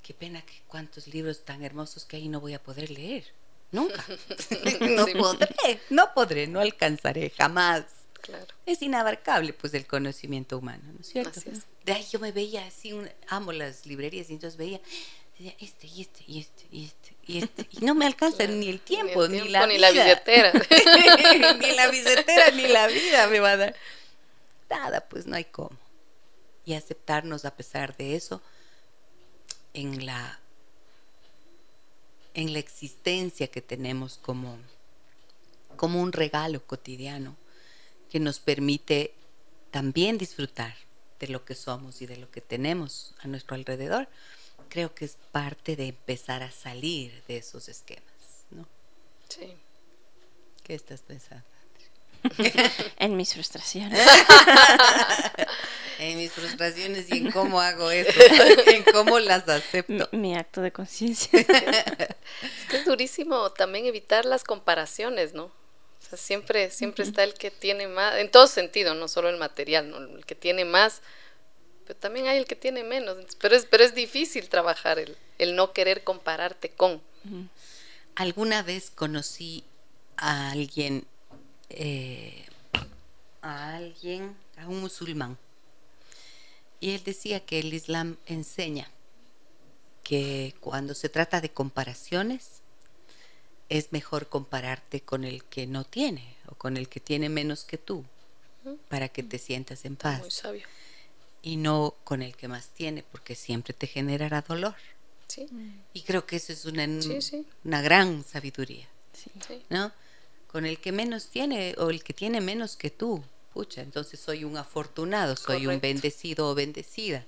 qué pena que cuántos libros tan hermosos que hay no voy a poder leer. Nunca. [laughs] [laughs] no podré, no podré, no alcanzaré, jamás. Claro. Es inabarcable pues el conocimiento humano, ¿no es cierto? De ahí yo me veía así, amo las librerías y entonces veía este y este y este y este y este y no me alcanza ni el tiempo ni, la ni la billetera. [laughs] Ni la billetera ni la vida me va a dar. Nada pues no hay cómo. Y aceptarnos a pesar de eso en la en la existencia que tenemos como como un regalo cotidiano que nos permite también disfrutar de lo que somos y de lo que tenemos a nuestro alrededor, creo que es parte de empezar a salir de esos esquemas, ¿no? Sí. ¿Qué estás pensando? [laughs] en mis frustraciones. [laughs] en mis frustraciones y en cómo hago eso, [laughs] en cómo las acepto. Mi, acto de conciencia. es que es durísimo también evitar las comparaciones, ¿no? Sea, siempre, siempre está el que tiene más, en todo sentido, no solo el material, ¿no? el que tiene más, pero también hay el que tiene menos. Pero es, pero es difícil trabajar el, el no querer compararte con. Alguna vez conocí a alguien eh, a alguien, a un musulmán. Y él decía que el Islam enseña que cuando se trata de comparaciones, es mejor compararte con el que no tiene o con el que tiene menos que tú, para que te sientas en paz. Muy sabio. Y no con el que más tiene, porque siempre te generará dolor. Sí. Y creo que eso es una, una gran sabiduría. Sí. ¿No? con el que menos tiene o el que tiene menos que tú. Pucha, entonces soy un afortunado, soy un bendecido o bendecida.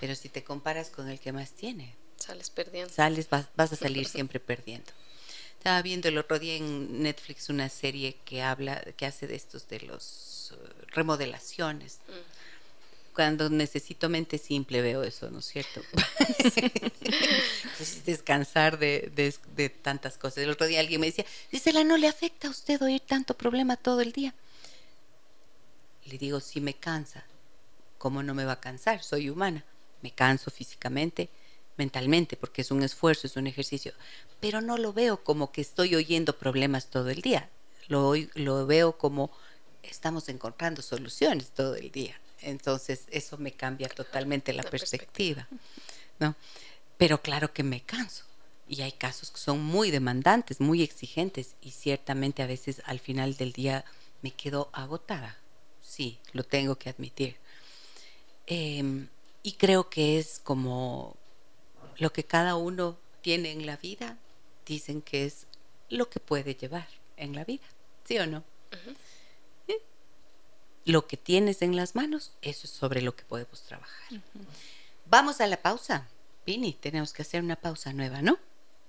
Pero si te comparas con el que más tiene, sales perdiendo. Sales, vas, a salir [laughs] siempre perdiendo. Estaba viendo el otro día en Netflix una serie que habla, que hace de estos de los uh, remodelaciones. Mm cuando necesito mente simple veo eso, ¿no es cierto? [laughs] [laughs] descansar de, de, tantas cosas. El otro día alguien me decía, la ¿no le afecta a usted oír tanto problema todo el día? le digo, si me cansa, ¿cómo no me va a cansar? Soy humana. Me canso físicamente, mentalmente, porque es un esfuerzo, es un ejercicio. Pero no lo veo como que estoy oyendo problemas todo el día. Lo, lo veo como estamos encontrando soluciones todo el día. Entonces, eso me cambia totalmente la, perspectiva. ¿no? Pero claro que me canso. Y hay casos que son muy demandantes, muy exigentes, y ciertamente a veces al final del día me quedo agotada. Sí, lo tengo que admitir. Em, y creo que es como lo que cada uno tiene en la vida, dicen que es lo que puede llevar en la vida, ¿sí o no? Lo que tienes en las manos, eso es sobre lo que podemos trabajar. Vamos a la pausa. Pini, tenemos que hacer una pausa nueva, ¿no?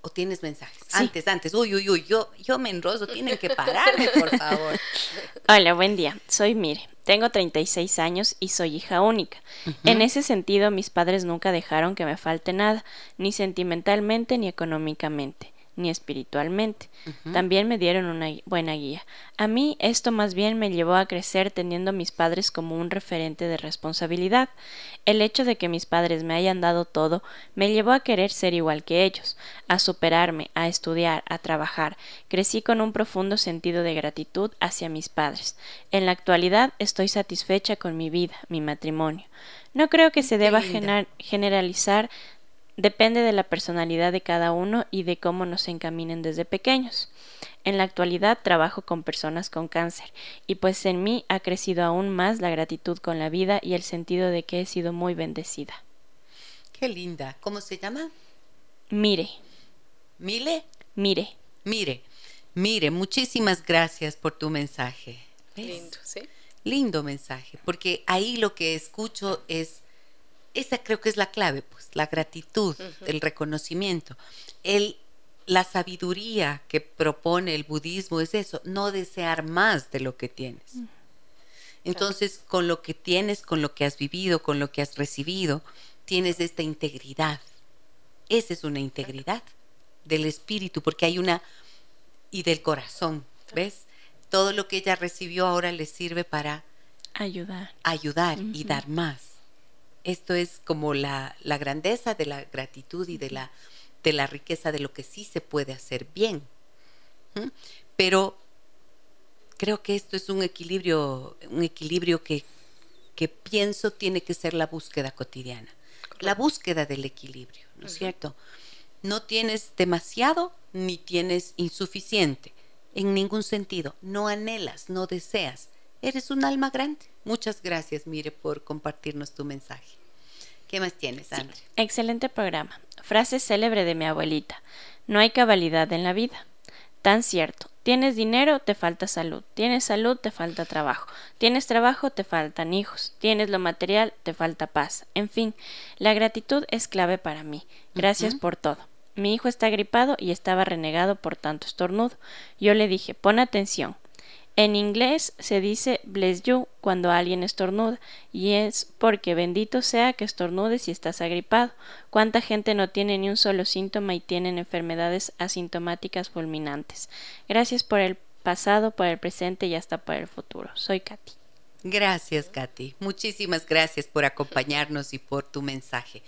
¿O tienes mensajes? Antes, antes. Uy, uy, uy, yo, yo me enroso. Tienen que pararme, por favor. [laughs] Hola, buen día. Soy Mire. Tengo 36 años y soy hija única. En ese sentido, mis padres nunca dejaron que me falte nada, ni sentimentalmente ni económicamente ni espiritualmente. También me dieron una buena guía. A mí esto más bien me llevó a crecer teniendo a mis padres como un referente de responsabilidad. El hecho de que mis padres me hayan dado todo me llevó a querer ser igual que ellos, a superarme, a estudiar, a trabajar. Crecí con un profundo sentido de gratitud hacia mis padres. En la actualidad estoy satisfecha con mi vida, mi matrimonio. No creo que se deba generalizar Depende de la personalidad de cada uno y de cómo nos encaminen desde pequeños. En la actualidad trabajo con personas con cáncer y pues en mí ha crecido aún más la gratitud con la vida y el sentido de que he sido muy bendecida. Qué linda. ¿Cómo se llama? Mire. ¿Mile? Mire. Mire. Mire, muchísimas gracias por tu mensaje. Lindo, ¿sí? Lindo mensaje, porque ahí lo que escucho es esa creo que es la clave, pues, la gratitud, el reconocimiento. El, la sabiduría que propone el budismo es eso, no desear más de lo que tienes. Entonces, con lo que tienes, con lo que has vivido, con lo que has recibido, tienes esta integridad. Esa es una integridad del espíritu, porque hay una, y del corazón, ¿ves? Todo lo que ella recibió ahora le sirve para ayudar, ayudar y dar más. Esto es como la, grandeza de la gratitud y de la, de la riqueza de lo que sí se puede hacer bien. Pero creo que esto es un equilibrio, un equilibrio que, que pienso tiene que ser la búsqueda cotidiana. La búsqueda del equilibrio, ¿no es cierto? No tienes demasiado ni tienes insuficiente, en ningún sentido. No anhelas, no deseas. Eres un alma grande. Muchas gracias, Mire, por compartirnos tu mensaje. ¿Qué más tienes, André? excelente programa. Frase célebre de mi abuelita. No hay cabalidad en la vida. Tan cierto. Tienes dinero, te falta salud. Tienes salud, te falta trabajo. Tienes trabajo, te faltan hijos. Tienes lo material, te falta paz. En fin, la gratitud es clave para mí. Gracias por todo. Mi hijo está gripado y estaba renegado por tanto estornudo. Yo le dije, pon atención. En inglés se dice bless you cuando alguien estornuda y es porque bendito sea que estornudes si estás agripado. ¿Cuánta gente no tiene ni un solo síntoma y tienen enfermedades asintomáticas fulminantes? Gracias por el pasado, por el presente y hasta por el futuro. Soy Katy. Gracias, Katy. Muchísimas gracias por acompañarnos y por tu mensaje.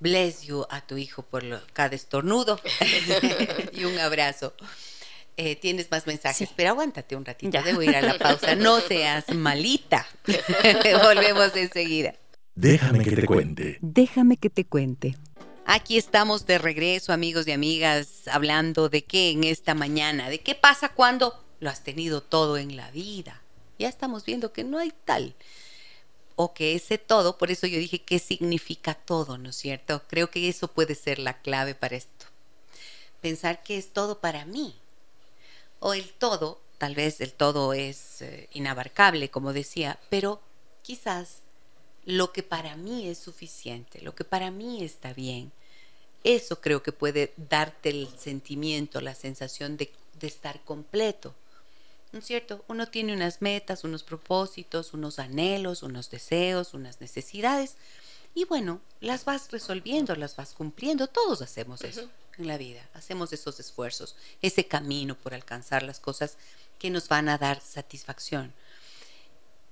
Bless you a tu hijo por cada estornudo [laughs] y un abrazo. Eh, tienes más mensajes, pero aguántate un ratito, debo ir a la [laughs] pausa. No seas malita. [laughs] Volvemos enseguida. Déjame que te cuente. Déjame que te cuente. Aquí estamos de regreso, amigos y amigas, hablando de qué en esta mañana, de qué pasa cuando lo has tenido todo en la vida. Ya estamos viendo que no hay tal. O que ese todo, por eso yo dije qué significa todo, ¿no es cierto? Creo que eso puede ser la clave para esto. Pensar que es todo para mí, o el todo, tal vez el todo es eh, inabarcable, como decía, pero quizás lo que para mí es suficiente, lo que para mí está bien, eso creo que puede darte el sentimiento, la sensación de, estar completo. ¿No es cierto? Uno tiene unas metas, unos propósitos, unos anhelos, unos deseos, unas necesidades, y bueno, las vas resolviendo, las vas cumpliendo, todos hacemos eso en la vida, hacemos esos esfuerzos, ese camino por alcanzar las cosas que nos van a dar satisfacción.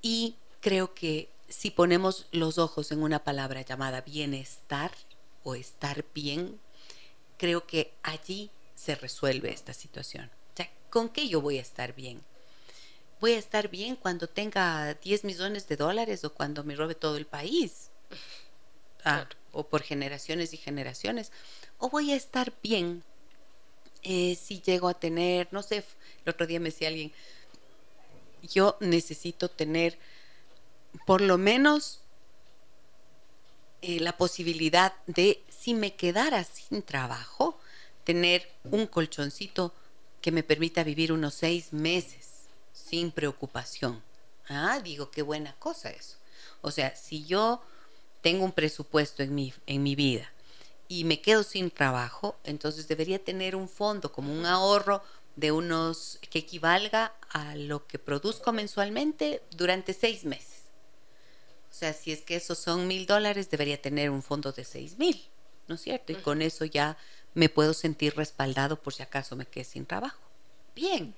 Y creo que si ponemos los ojos en una palabra llamada bienestar o estar bien, creo que allí se resuelve esta situación. O sea, ¿con qué yo voy a estar bien? ¿Voy a estar bien cuando tenga 10 millones de dólares o cuando me robe todo el país? Ah, o por generaciones y generaciones. ¿O voy a estar bien eh, si llego a tener, no sé, el otro día me decía alguien, yo necesito tener por lo menos eh, la posibilidad de, si me quedara sin trabajo, tener un colchoncito que me permita vivir unos seis meses sin preocupación. Ah, digo, qué buena cosa eso. O sea, si yo tengo un presupuesto en mi, en mi vida y me quedo sin trabajo, entonces debería tener un fondo como un ahorro de unos que equivalga a lo que produzco mensualmente durante seis meses. O sea, si es que esos son mil dólares, debería tener un fondo de seis mil, ¿no es cierto? Y con eso ya me puedo sentir respaldado por si acaso me quedé sin trabajo. Bien.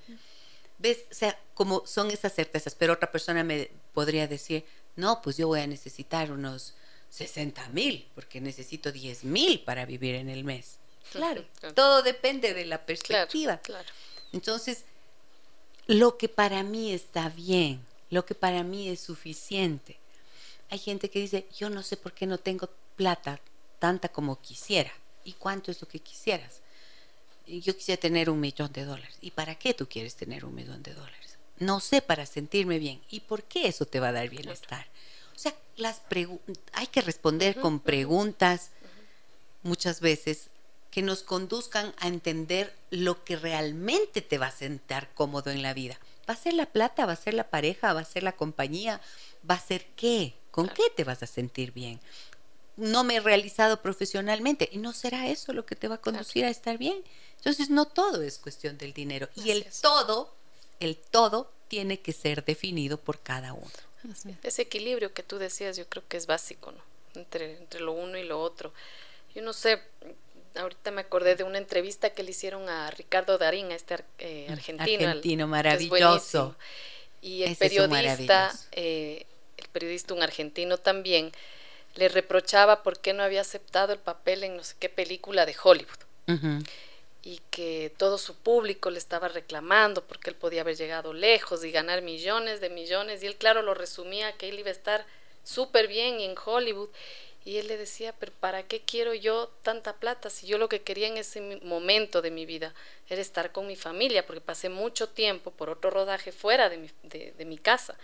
¿Ves? O sea, como son esas certezas, pero otra persona me podría decir, no, pues yo voy a necesitar unos 60 mil, porque necesito 10 mil para vivir en el mes. Claro, todo depende de la perspectiva. Claro, Entonces, lo que para mí está bien, lo que para mí es suficiente. Hay gente que dice, yo no sé por qué no tengo plata tanta como quisiera. ¿Y cuánto es lo que quisieras? Yo quisiera tener un millón de dólares. ¿Y para qué tú quieres tener un millón de dólares? No sé, para sentirme bien. ¿Y por qué eso te va a dar bienestar? O sea, las hay que responder con preguntas muchas veces que nos conduzcan a entender lo que realmente te va a sentar cómodo en la vida. ¿Va a ser la plata? ¿Va a ser la pareja? ¿Va a ser la compañía? ¿Va a ser qué? ¿Con qué te vas a sentir bien? No me he realizado profesionalmente y no será eso lo que te va a conducir a estar bien. Entonces no todo es cuestión del dinero y el todo, el todo tiene que ser definido por cada uno. Ese equilibrio que tú decías yo creo que es básico, ¿no? Entre, entre lo uno y lo otro. Yo no sé, ahorita me acordé de una entrevista que le hicieron a Ricardo Darín, a este eh, argentino. Argentino, maravilloso. Y el periodista, eh, el periodista, un argentino también, le reprochaba por qué no había aceptado el papel en no sé qué película de Hollywood. Y que todo su público le estaba reclamando porque él podía haber llegado lejos y ganar millones de millones. Y él, claro, lo resumía que él iba a estar súper bien en Hollywood. Y él le decía, pero ¿para qué quiero yo tanta plata si yo lo que quería en ese momento de mi vida era estar con mi familia? Porque pasé mucho tiempo por otro rodaje fuera de mi, de, mi casa.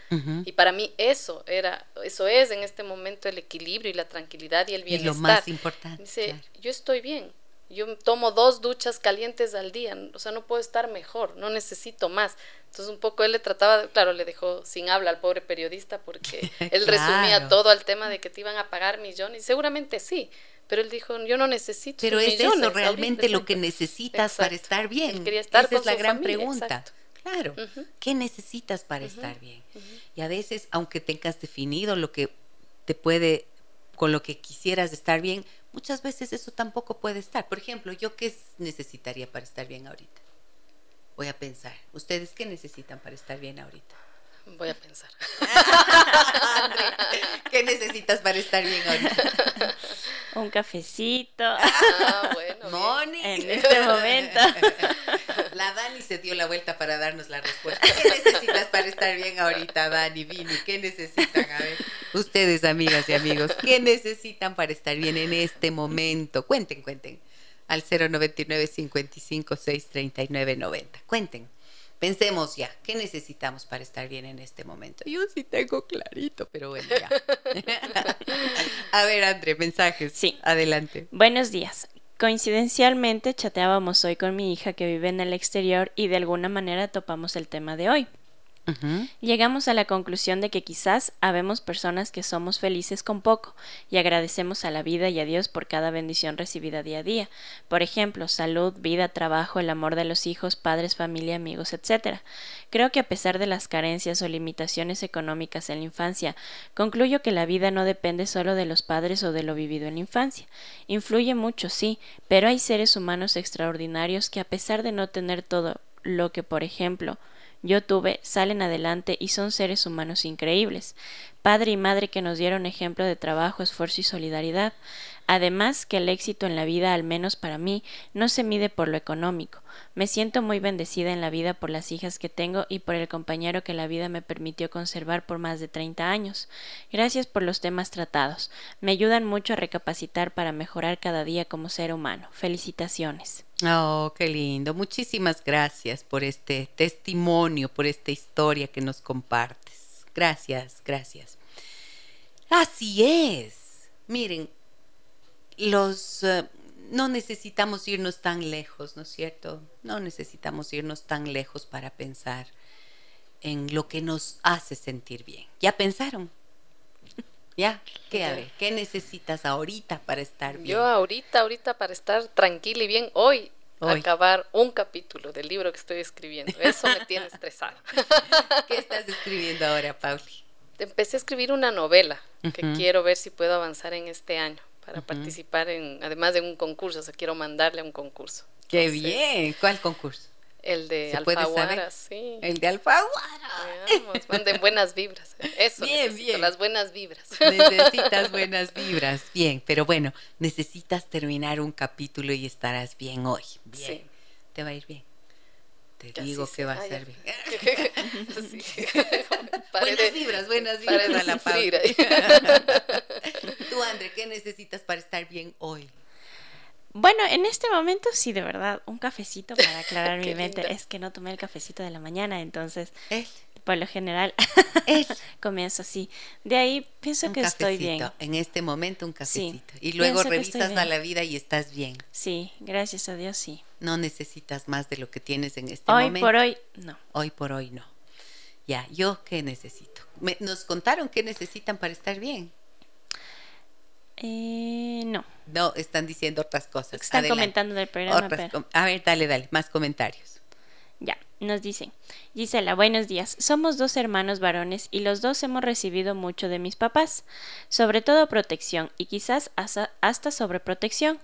Y para mí eso era, eso es en este momento el equilibrio y la tranquilidad y el bienestar. Y lo más importante. Dice, yo estoy bien, yo tomo dos duchas calientes al día, o sea, no puedo estar mejor, no necesito más. Entonces un poco él le trataba, claro, le dejó sin habla al pobre periodista porque [laughs] él resumía todo al tema de que te iban a pagar millones, seguramente sí, pero él dijo, yo no necesito Pero es eso realmente lo que [laughs] necesitas para estar bien. Esa es la gran pregunta. Claro, ¿qué necesitas para estar bien? Y a veces, aunque tengas definido lo que te puede, con lo que quisieras estar bien, muchas veces eso tampoco puede estar. Por ejemplo, ¿yo qué necesitaría para estar bien ahorita? Voy a pensar. ¿Ustedes qué necesitan para estar bien ahorita? Voy a pensar. [laughs] ¿Qué necesitas para estar bien ahorita? [laughs] Un cafecito. Ah, bueno. Moni. En este momento. [laughs] La Dani se dio la vuelta para darnos la respuesta. ¿Qué necesitas para estar bien ahorita, Dani, Vini? ¿Qué necesitan? A ver, ustedes, amigas y amigos, ¿qué necesitan para estar bien en este momento? Cuenten, cuenten. Al 099 55 639 90. Cuenten. Pensemos ya, ¿qué necesitamos para estar bien en este momento? Yo sí tengo clarito, pero bueno, ya. [laughs] [laughs] A ver, André, mensajes. Sí. Adelante. Buenos días. Coincidencialmente chateábamos hoy con mi hija que vive en el exterior y de alguna manera topamos el tema de hoy. Llegamos a la conclusión de que quizás habemos personas que somos felices con poco y agradecemos a la vida y a Dios por cada bendición recibida día a día. Por ejemplo, salud, vida, trabajo, el amor de los hijos, padres, familia, amigos, etc. Creo que a pesar de las carencias o limitaciones económicas en la infancia, concluyo que la vida no depende solo de los padres o de lo vivido en la infancia. Influye mucho, sí, pero hay seres humanos extraordinarios que a pesar de no tener todo lo que, por ejemplo, yo tuve salen adelante y son seres humanos increíbles, padre y madre que nos dieron ejemplo de trabajo, esfuerzo y solidaridad. Además que el éxito en la vida, al menos para mí, no se mide por lo económico. Me siento muy bendecida en la vida por las hijas que tengo y por el compañero que la vida me permitió conservar por más de 30 años. Gracias por los temas tratados. Me ayudan mucho a recapacitar para mejorar cada día como ser humano. Felicitaciones. Oh, qué lindo. Muchísimas gracias por este testimonio, por esta historia que nos compartes. Gracias, gracias. Así es. Miren, los eh, no necesitamos irnos tan lejos, ¿no es cierto? No necesitamos irnos tan lejos para pensar en lo que nos hace sentir bien. ¿Ya pensaron? ¿Ya? ¿Qué, a ver, ¿qué necesitas ahorita para estar bien? Yo ahorita, ahorita para estar tranquila y bien, hoy, acabar un capítulo del libro que estoy escribiendo. Eso me tiene estresada. [laughs] ¿Qué estás escribiendo ahora, Pauli? Empecé a escribir una novela que quiero ver si puedo avanzar en este año para participar en, además de un concurso, o sea, quiero mandarle a un concurso. ¡Qué bien! ¿Cuál concurso? El de Alfaguara, sí. El de Alfaguara. Veamos, manden buenas vibras. Eso, bien, bien. las buenas vibras. Necesitas buenas vibras, bien. Pero bueno, necesitas terminar un capítulo y estarás bien hoy. Bien. Sí. Te va a ir bien. Te digo que va a ser bien. [laughs] [laughs] buenas vibras, buenas vibras a la. [laughs] Tú, André, ¿qué necesitas para estar bien hoy? Bueno, en este momento sí, de verdad, un cafecito para aclarar [laughs] mi mente. Es que no tomé el cafecito de la mañana, entonces, por lo general, [laughs] comienzo así. De ahí pienso que estoy bien. En este momento un cafecito. y luego revisas a la vida y estás bien. Sí, gracias a Dios, sí. No necesitas más de lo que tienes en este hoy momento. Hoy por hoy, no. Hoy por hoy, no. Ya, ¿yo qué necesito? nos contaron qué necesitan para estar bien. Eh, no. No, están diciendo otras cosas. Están comentando del programa. A ver, dale, dale, más comentarios. Ya, nos dicen, Gisela, buenos días. Somos dos hermanos varones y los dos hemos recibido mucho de mis papás, sobre todo protección y quizás hasta sobreprotección.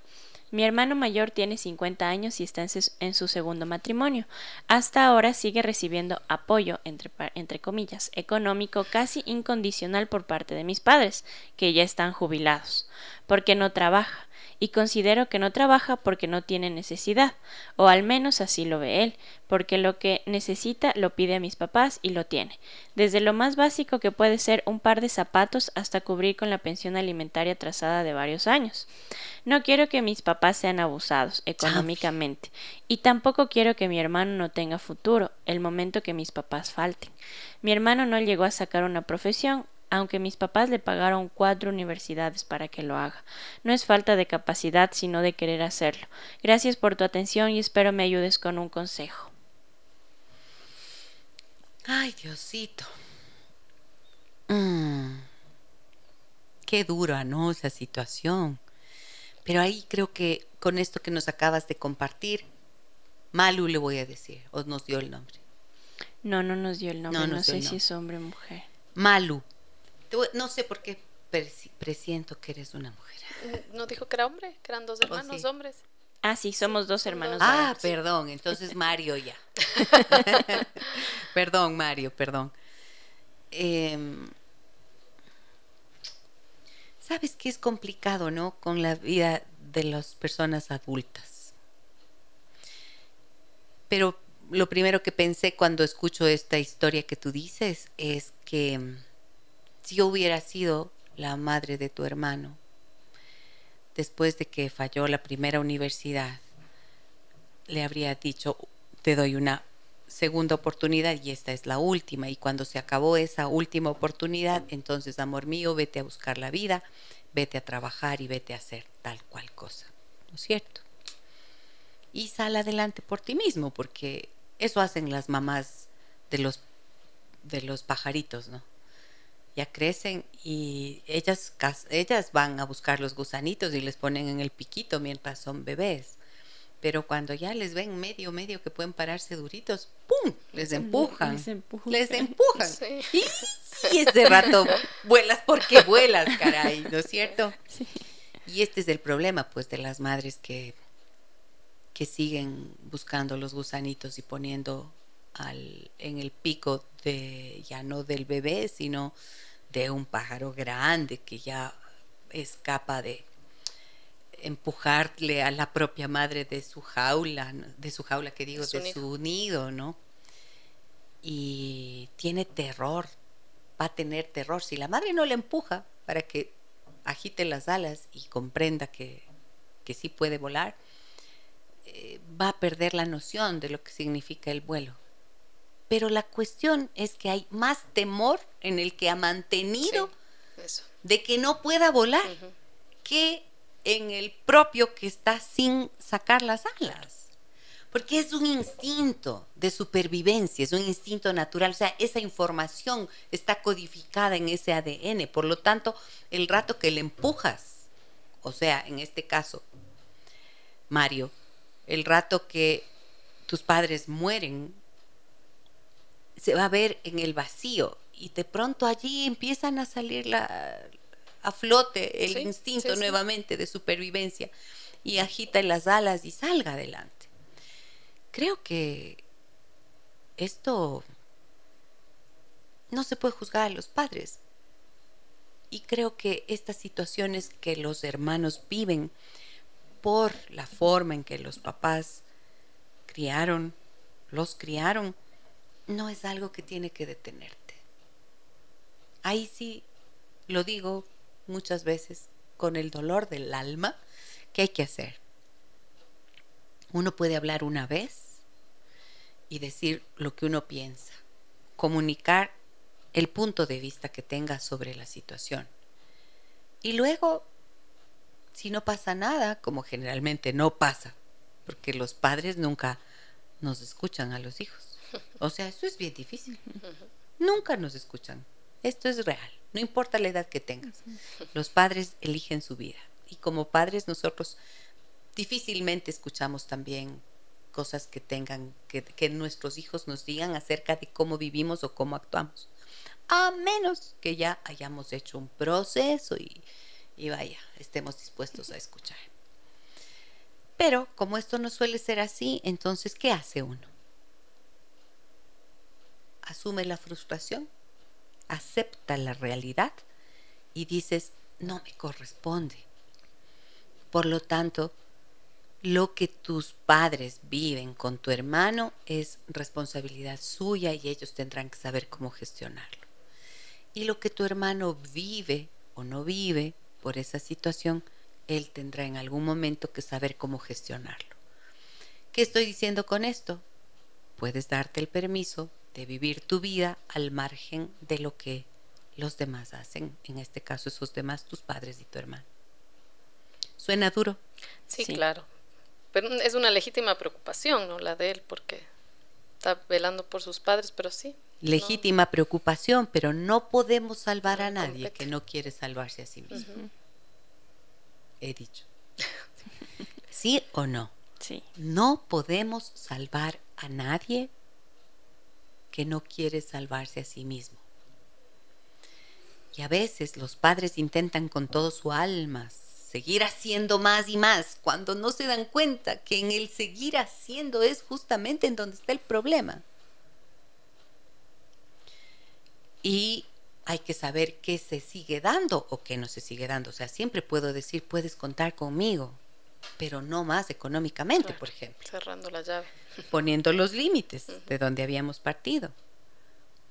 Mi hermano mayor tiene 50 años y está en su, segundo matrimonio. Hasta ahora sigue recibiendo apoyo, entre, entre comillas, económico casi incondicional por parte de mis padres, que ya están jubilados, porque no trabaja y considero que no trabaja porque no tiene necesidad, o al menos así lo ve él, porque lo que necesita lo pide a mis papás y lo tiene, desde lo más básico que puede ser un par de zapatos hasta cubrir con la pensión alimentaria trazada de varios años. No quiero que mis papás sean abusados económicamente, y tampoco quiero que mi hermano no tenga futuro el momento que mis papás falten. Mi hermano no llegó a sacar una profesión, aunque mis papás le pagaron cuatro universidades para que lo haga. No es falta de capacidad, sino de querer hacerlo. Gracias por tu atención y espero me ayudes con un consejo. Ay, Diosito. Mm. Qué dura, ¿no? Esa situación. Pero ahí creo que con esto que nos acabas de compartir, Malu le voy a decir, o nos dio el nombre. No, no nos dio el nombre, no, sé si es hombre o mujer. Malu, no sé por qué presiento que eres una mujer. ¿No dijo que era hombre? ¿Que eran dos oh, hermanos hombres? Ah, sí, somos dos hermanos. Ah, perdón, entonces [laughs] Mario ya. [laughs] perdón, Mario, perdón. Em, Sabes que es complicado, ¿no? Con la vida de las personas adultas. Pero lo primero que pensé cuando escucho esta historia que tú dices es que si yo hubiera sido la madre de tu hermano, después de que falló la primera universidad, le habría dicho, te doy una segunda oportunidad y esta es la última. Y cuando se acabó esa última oportunidad, entonces, amor mío, vete a buscar la vida, vete a trabajar y vete a hacer tal cual cosa. ¿No es cierto? Y sal adelante por ti mismo, porque eso hacen las mamás de los, de los pajaritos, ¿no? Ya crecen y ellas, ellas van a buscar los gusanitos y les ponen en el piquito mientras son bebés. Pero cuando ya les ven medio, medio que pueden pararse duritos, ¡pum! Les empujan. Les empujan. [laughs] Y, ese rato vuelas porque vuelas, caray, ¿no es cierto? Y este es el problema, pues, de las madres que, que siguen buscando los gusanitos y poniendo al, en el pico de ya no del bebé, sino de un pájaro grande que ya es capaz de empujarle a la propia madre de su jaula, de su jaula que digo, de su nido, ¿no? Y tiene terror, va a tener terror. Si la madre no le empuja para que agite las alas y comprenda que, que sí puede volar, eh, va a perder la noción de lo que significa el vuelo. Pero la cuestión es que hay más temor en el que ha mantenido de que no pueda volar que en el propio que está sin sacar las alas. Porque es un instinto de supervivencia, es un instinto natural. O sea, esa información está codificada en ese ADN. Por lo tanto, el rato que le empujas, o sea, en este caso, Mario, el rato que tus padres mueren, se va a ver en el vacío y de pronto allí empiezan a salir la, a flote el instinto nuevamente de supervivencia y agita las alas y salga adelante. Creo que esto no se puede juzgar a los padres. Y creo que estas situaciones que los hermanos viven por la forma en que los papás criaron, los criaron, no es algo que tiene que detenerte. Ahí sí lo digo muchas veces con el dolor del alma, ¿qué hay que hacer? Uno puede hablar una vez y decir lo que uno piensa, comunicar el punto de vista que tenga sobre la situación. Y luego, si no pasa nada, como generalmente no pasa, porque los padres nunca nos escuchan a los hijos. [laughs] O sea, eso es bien difícil. Nunca nos escuchan. Esto es real. No importa la edad que tengas. Los padres eligen su vida. Y como padres nosotros difícilmente escuchamos también cosas que tengan, que, nuestros hijos nos digan acerca de cómo vivimos o cómo actuamos. A menos que ya hayamos hecho un proceso y, y vaya, estemos dispuestos a escuchar. Pero como esto no suele ser así, entonces, ¿qué hace uno? Asume la frustración acepta la realidad y dices, no me corresponde. Por lo tanto, lo que tus padres viven con tu hermano es responsabilidad suya y ellos tendrán que saber cómo gestionarlo. Y lo que tu hermano vive o no vive por esa situación, él tendrá en algún momento que saber cómo gestionarlo. ¿Qué estoy diciendo con esto? Puedes darte el permiso de vivir tu vida al margen de lo que los demás hacen, en este caso esos demás, tus padres y tu hermano. ¿Suena duro? Sí, claro. Pero es una legítima preocupación, ¿no? La de él, porque está velando por sus padres, pero sí. Legítima preocupación, pero no podemos salvar a nadie que no quiere salvarse a sí mismo. He dicho. [laughs] ¿Sí o no? Sí. No podemos salvar a nadie que no quiere salvarse a sí mismo. Y a veces los padres intentan con todo su alma seguir haciendo más y más cuando no se dan cuenta que en el seguir haciendo es justamente en donde está el problema. Y hay que saber qué se sigue dando o qué no se sigue dando. O sea, siempre puedo decir, puedes contar conmigo, pero no más económicamente, por ejemplo. Cerrando la llave. Poniendo los límites de donde habíamos partido.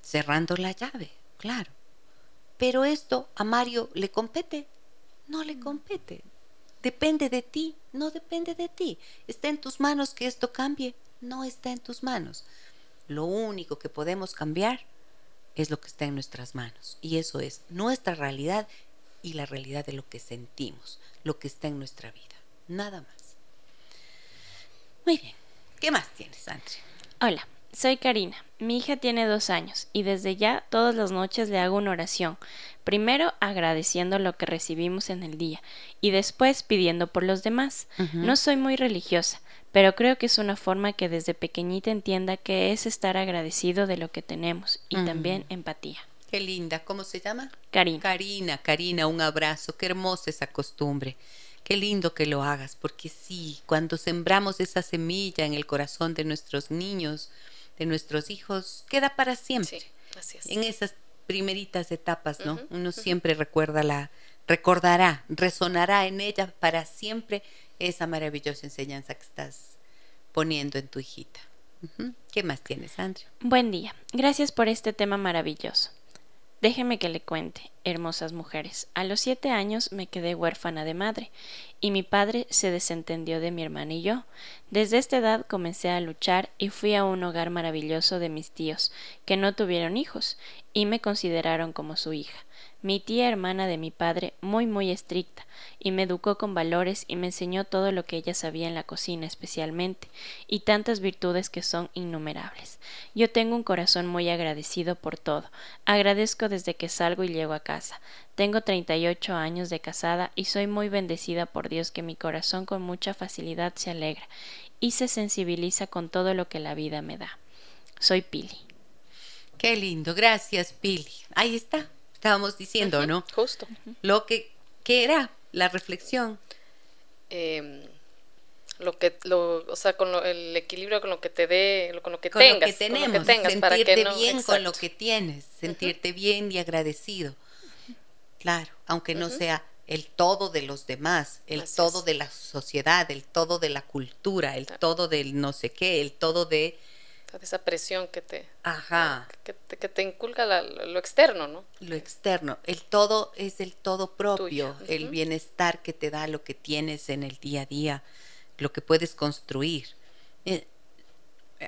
Cerrando la llave, claro. Pero esto a Mario le compete. No le compete. Depende de ti, no depende de ti. Está en tus manos que esto cambie, no está en tus manos. Lo único que podemos cambiar es lo que está en nuestras manos. Y eso es nuestra realidad y la realidad de lo que sentimos, lo que está en nuestra vida. Nada más. Muy bien. ¿Qué más tienes, Andrea? Hola, soy Karina. Mi hija tiene dos años y desde ya todas las noches le hago una oración. Primero agradeciendo lo que recibimos en el día y después pidiendo por los demás. No soy muy religiosa, pero creo que es una forma que desde pequeñita entienda que es estar agradecido de lo que tenemos y también empatía. Qué linda. ¿Cómo se llama? Karina. Karina, Karina, un abrazo. Qué hermosa esa costumbre. Qué lindo que lo hagas, porque sí, cuando sembramos esa semilla en el corazón de nuestros niños, de nuestros hijos queda para siempre. Sí, así es. En esas primeritas etapas, ¿no? Uno siempre recuerda la, recordará, resonará en ella para siempre esa maravillosa enseñanza que estás poniendo en tu hijita. ¿Qué más tienes, Andrea? Buen día. Gracias por este tema maravilloso. Déjeme que le cuente, hermosas mujeres. A los siete años me quedé huérfana de madre y mi padre se desentendió de mi hermana y yo. Desde esta edad comencé a luchar y fui a un hogar maravilloso de mis tíos, que no tuvieron hijos y me consideraron como su hija. Mi tía hermana de mi padre, muy muy estricta, y me educó con valores y me enseñó todo lo que ella sabía en la cocina especialmente, y tantas virtudes que son innumerables. Yo tengo un corazón muy agradecido por todo. Agradezco desde que salgo y llego a casa. Tengo 38 años de casada y soy muy bendecida por Dios que mi corazón con mucha facilidad se alegra y se sensibiliza con todo lo que la vida me da. Soy Pili. Qué lindo, gracias, Pili. Ahí está, estábamos diciendo, ¿no? Justo. Lo que, que era la reflexión. Eh, lo que, lo, o sea, con lo- el equilibrio con lo que te dé, lo- con lo que con tengas, lo que tenemos, con lo que tengas, sentirte para que no, bien con lo que tienes, sentirte bien y agradecido. Claro, aunque no sea el todo de los demás, el Así todo es. de la sociedad, el todo de la cultura, el todo del no sé qué, el todo de... Esa presión que te, Ajá, que te, que te inculca la- lo externo, ¿no? lo externo. El todo es el todo propio, Tuyo, el bienestar que te da lo que tienes en el día a día, lo que puedes construir. Eh,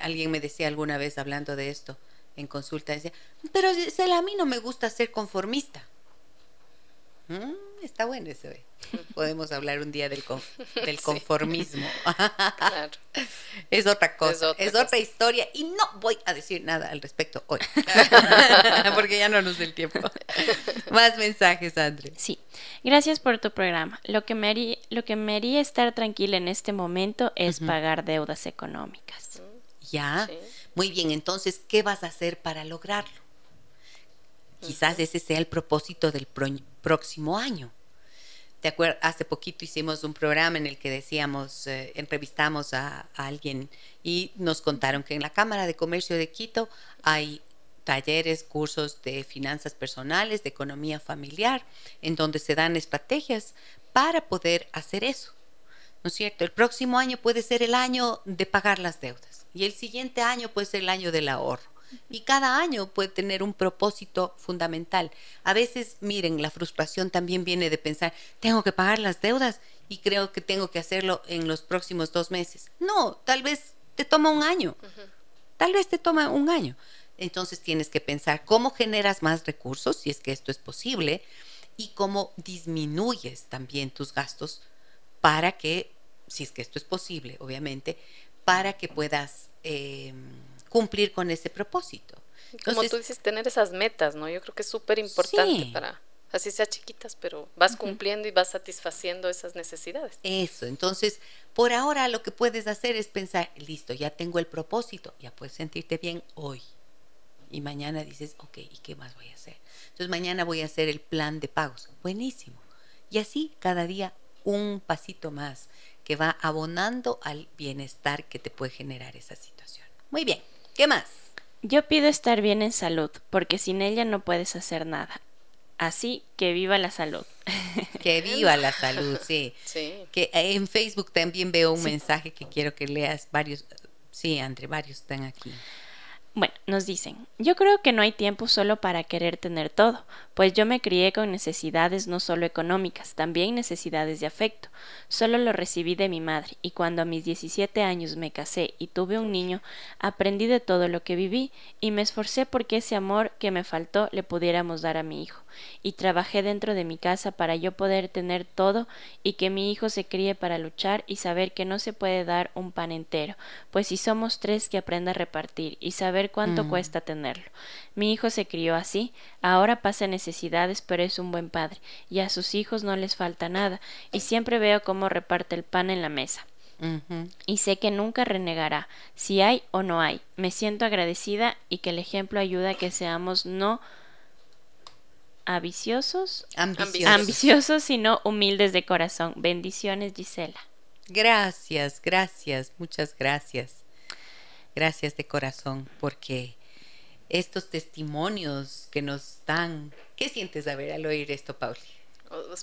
alguien me decía alguna vez hablando de esto en consulta, decía, pero Cela, a mí no me gusta ser conformista. Mm, está bueno eso. eh. Podemos hablar un día del, con- del Sí. conformismo. Claro. Es otra cosa, es otra cosa. historia y no voy a decir nada al respecto hoy, [laughs] porque ya no nos da el tiempo. Más mensajes, André. Sí, gracias por tu programa. Lo que me haría, lo que me haría estar tranquila en este momento es pagar deudas económicas. Ya, Sí. muy bien, entonces, ¿qué vas a hacer para lograrlo? Quizás ese sea el propósito del pro- próximo año. ¿Te? Hace poquito hicimos un programa en el que decíamos, eh, entrevistamos a, a alguien y nos contaron que en la Cámara de Comercio de Quito hay talleres, cursos de finanzas personales, de economía familiar, en donde se dan estrategias para poder hacer eso. ¿No es cierto? El próximo año puede ser el año de pagar las deudas y el siguiente año puede ser el año del ahorro. Y cada año puede tener un propósito fundamental. A veces, miren, la frustración también viene de pensar, tengo que pagar las deudas y creo que tengo que hacerlo en los próximos dos meses. No, tal vez te toma un año. Tal vez te toma un año. Entonces tienes que pensar cómo generas más recursos, si es que esto es posible, y cómo disminuyes también tus gastos para que, si es que esto es posible, obviamente, para que puedas eh, cumplir con ese propósito. Como tú dices, tener esas metas, ¿no? Yo creo que es súper importante Sí. para, así sea chiquitas, pero vas cumpliendo y vas satisfaciendo esas necesidades. Eso, entonces, por ahora lo que puedes hacer es pensar, listo, ya tengo el propósito, ya puedes sentirte bien hoy. Y mañana dices, ok, ¿y qué más voy a hacer? Entonces mañana voy a hacer el plan de pagos. Buenísimo. Y así cada día un pasito más que va abonando al bienestar que te puede generar esa situación. Muy bien, ¿qué más? Yo pido estar bien en salud, porque sin ella no puedes hacer nada. Así que viva la salud. [laughs] Que viva la salud, sí. Sí. Que eh, en Facebook también veo un mensaje que quiero que leas. Varios, sí, André, varios están aquí. Bueno, nos dicen, yo creo que no hay tiempo solo para querer tener todo, pues yo me crié con necesidades no solo económicas, también necesidades de afecto. Solo lo recibí de mi madre y cuando a mis 17 años me casé y tuve un niño, aprendí de todo lo que viví y me esforcé porque ese amor que me faltó le pudiéramos dar a mi hijo. Y trabajé dentro de mi casa para yo poder tener todo y que mi hijo se críe para luchar y saber que no se puede dar un pan entero, pues si somos tres que aprenda a repartir y saber cuánto Mm. cuesta tenerlo. Mi hijo se crió así, ahora pasa necesidades, pero es un buen padre, y a sus hijos no les falta nada, y siempre veo cómo reparte el pan en la mesa. Y sé que nunca renegará, si hay o no hay. Me siento agradecida y que el ejemplo ayuda a que seamos no ambiciosos, Ambiciosos. ambiciosos, sino humildes de corazón. Bendiciones, Gisela. Gracias, gracias, muchas gracias. gracias de corazón, porque estos testimonios que nos dan, ¿qué sientes a ver al oír esto, Pauli?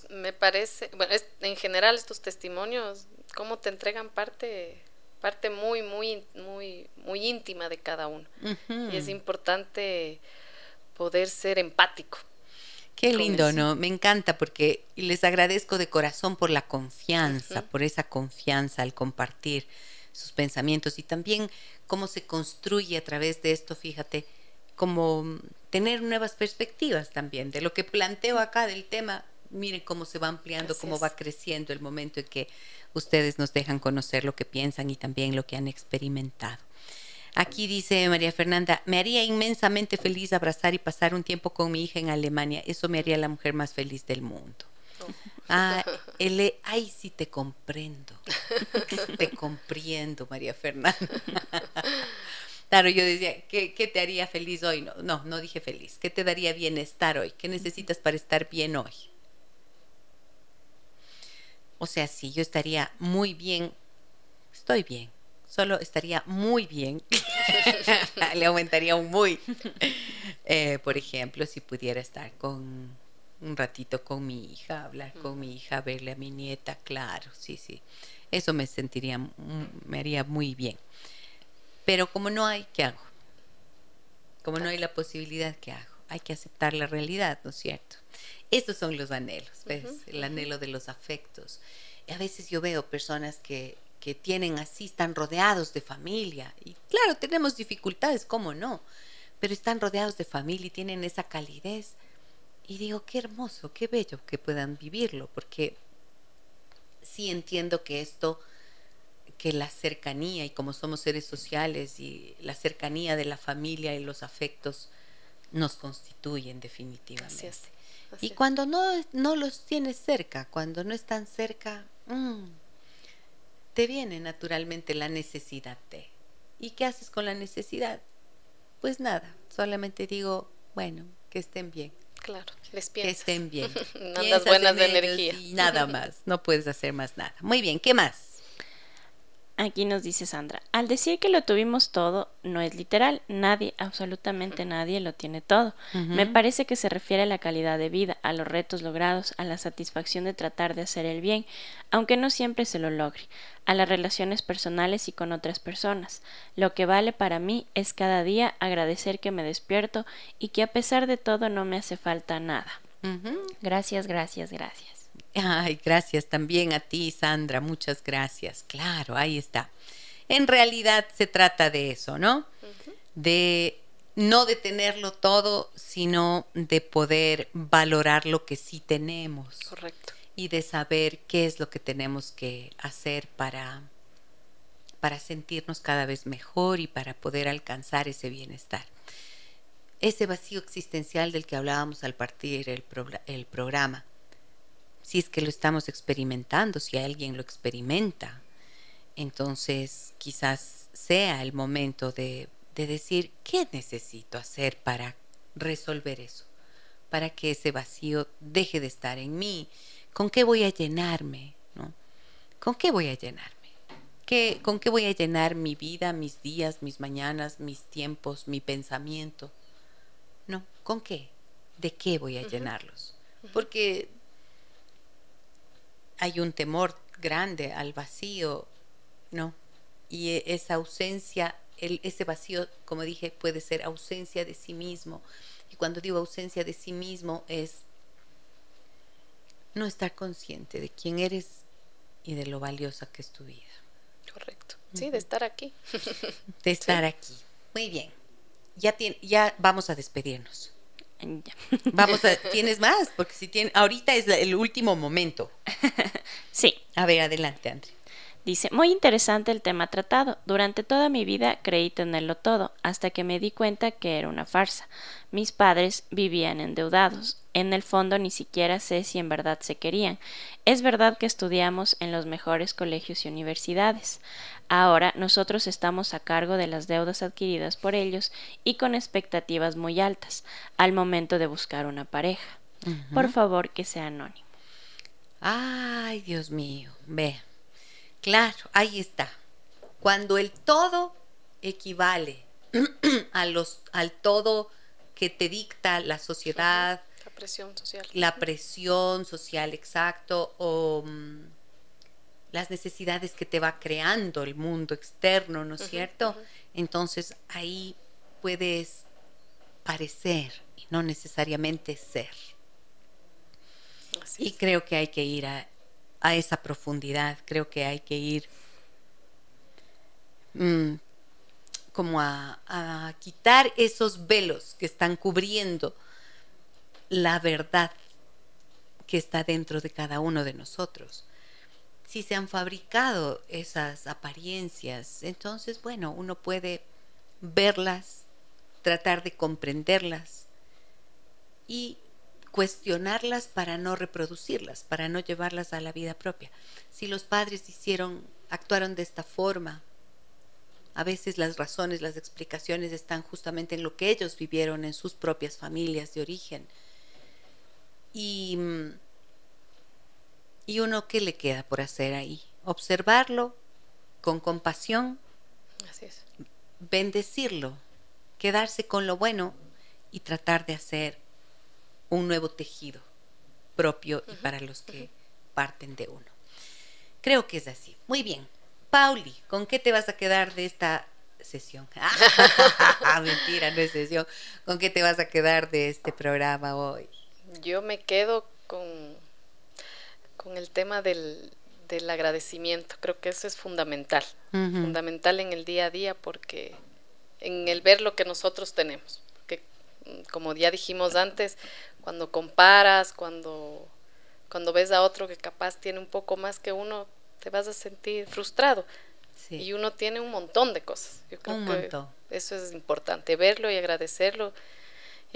Me parece, bueno, en general estos testimonios, cómo te entregan parte parte muy, muy, muy, muy íntima de cada uno. Y es importante poder ser empático. Qué lindo, ¿no? Me encanta porque les agradezco de corazón por la confianza, por esa confianza al compartir sus pensamientos y también cómo se construye a través de esto, fíjate, como tener nuevas perspectivas también de lo que planteo acá del tema. Miren cómo se va ampliando, cómo va creciendo el momento en que ustedes nos dejan conocer lo que piensan y también lo que han experimentado. Aquí dice María Fernanda, me haría inmensamente feliz abrazar y pasar un tiempo con mi hija en Alemania. Eso me haría la mujer más feliz del mundo. Oh. Ah, el, ay, sí te comprendo. [laughs] te comprendo, María Fernanda. [laughs] claro, yo decía, ¿qué, ¿qué, te haría feliz hoy? No, no, no dije feliz. ¿Qué te daría bienestar hoy? ¿Qué necesitas para estar bien hoy? O sea, sí, yo estaría muy bien, estoy bien, solo estaría muy bien. [laughs] Le aumentaría un muy. [laughs] Eh, por ejemplo, si pudiera estar con un ratito con mi hija, hablar con mi hija, verle a mi nieta, claro, sí, sí. Eso me sentiría, me haría muy bien. Pero como no hay, ¿qué hago? Como no hay la posibilidad, ¿qué hago? Hay que aceptar la realidad, ¿no es cierto? Estos son los anhelos, ¿ves? El anhelo de los afectos. Y a veces yo veo personas que, que tienen así, están rodeados de familia. Y claro, tenemos dificultades, ¿cómo no? Pero están rodeados de familia y tienen esa calidez. Y digo, qué hermoso, qué bello que puedan vivirlo, porque sí entiendo que esto, que la cercanía, y como somos seres sociales, y la cercanía de la familia y los afectos nos constituyen definitivamente y cuando no, no los tienes cerca, cuando no están cerca, mm, te viene naturalmente la necesidad de. ¿Y qué haces con la necesidad? Pues nada, solamente digo, bueno, que estén bien. Claro, les piensas. Que estén bien. [laughs] Andas buenas de energía. Y nada más, no puedes hacer más nada. Muy bien, ¿qué más? Aquí nos dice Sandra, al decir que lo tuvimos todo, no es literal, nadie, absolutamente nadie lo tiene todo. Me parece que se refiere a la calidad de vida, a los retos logrados, a la satisfacción de tratar de hacer el bien, aunque no siempre se lo logre, a las relaciones personales y con otras personas. Lo que vale para mí es cada día agradecer que me despierto y que a pesar de todo no me hace falta nada. Gracias, gracias, gracias. Ay, gracias también a ti, Sandra, muchas gracias. Claro, ahí está. En realidad se trata de eso, ¿no? De no de tenerlo todo, sino de poder valorar lo que sí tenemos. Correcto. Y de saber qué es lo que tenemos que hacer para, para sentirnos cada vez mejor y para poder alcanzar ese bienestar. Ese vacío existencial del que hablábamos al partir el, el programa si es que lo estamos experimentando, si alguien lo experimenta. Entonces quizás sea el momento de, decir, ¿qué necesito hacer para resolver eso? Para que ese vacío deje de estar en mí. ¿Con qué voy a llenarme? ¿no? ¿Con qué voy a llenarme? ¿Qué, ¿Con qué voy a llenar mi vida, mis días, mis mañanas, mis tiempos, mi pensamiento? No, ¿con qué? ¿De qué voy a llenarlos? Porque hay un temor grande al vacío, ¿no? Y e, esa ausencia, el, ese vacío, como dije, puede ser ausencia de sí mismo. Y cuando digo ausencia de sí mismo es no estar consciente de quién eres y de lo valiosa que es tu vida. Correcto. Sí, de estar aquí. De [laughs] estar aquí. Muy bien. Ya, ya vamos a despedirnos. [laughs] Vamos a, ¿tienes más? Porque si tiene, ahorita es el último momento. [laughs] sí. A ver, adelante, André. Dice, muy interesante el tema tratado. Durante toda mi vida creí tenerlo todo, hasta que me di cuenta que era una farsa. Mis padres vivían endeudados. En el fondo ni siquiera sé si en verdad se querían. Es verdad que estudiamos en los mejores colegios y universidades. Ahora nosotros estamos a cargo de las deudas adquiridas por ellos y con expectativas muy altas al momento de buscar una pareja. Por favor, que sea anónimo. Ay, Dios mío, ve. Claro, ahí está. Cuando el todo equivale [clears throat] a los, al todo que te dicta la sociedad. La presión social. La presión social, exacto, o mm, las necesidades que te va creando el mundo externo, ¿no es cierto? Entonces ahí puedes parecer y no necesariamente ser. y creo que hay que ir a, esa profundidad, creo que hay que ir mm, como a, quitar esos velos que están cubriendo la verdad que está dentro de cada uno de nosotros. Si se han fabricado esas apariencias, entonces, bueno, uno puede verlas, tratar de comprenderlas y cuestionarlas para no reproducirlas, para no llevarlas a la vida propia. Si los padres hicieron, actuaron de esta forma, a veces las razones, las explicaciones están justamente en lo que ellos vivieron en sus propias familias de origen. Y, y uno, ¿qué le queda por hacer ahí? Observarlo con compasión, bendecirlo, quedarse con lo bueno y tratar de hacer un nuevo tejido propio y para los que parten de uno. Creo que es así. Muy bien. Pauli, ¿con qué te vas a quedar de esta sesión? [laughs] Mentira, no es sesión. ¿Con qué te vas a quedar de este programa hoy? Yo me quedo con, con el tema del, agradecimiento. Creo que eso es fundamental. Fundamental en el día a día porque en el ver lo que nosotros tenemos. Porque, mm, como ya dijimos antes, cuando comparas, cuando, cuando ves a otro que capaz tiene un poco más que uno, te vas a sentir frustrado. Y uno tiene un montón de cosas. Yo creo que eso es importante, verlo y agradecerlo.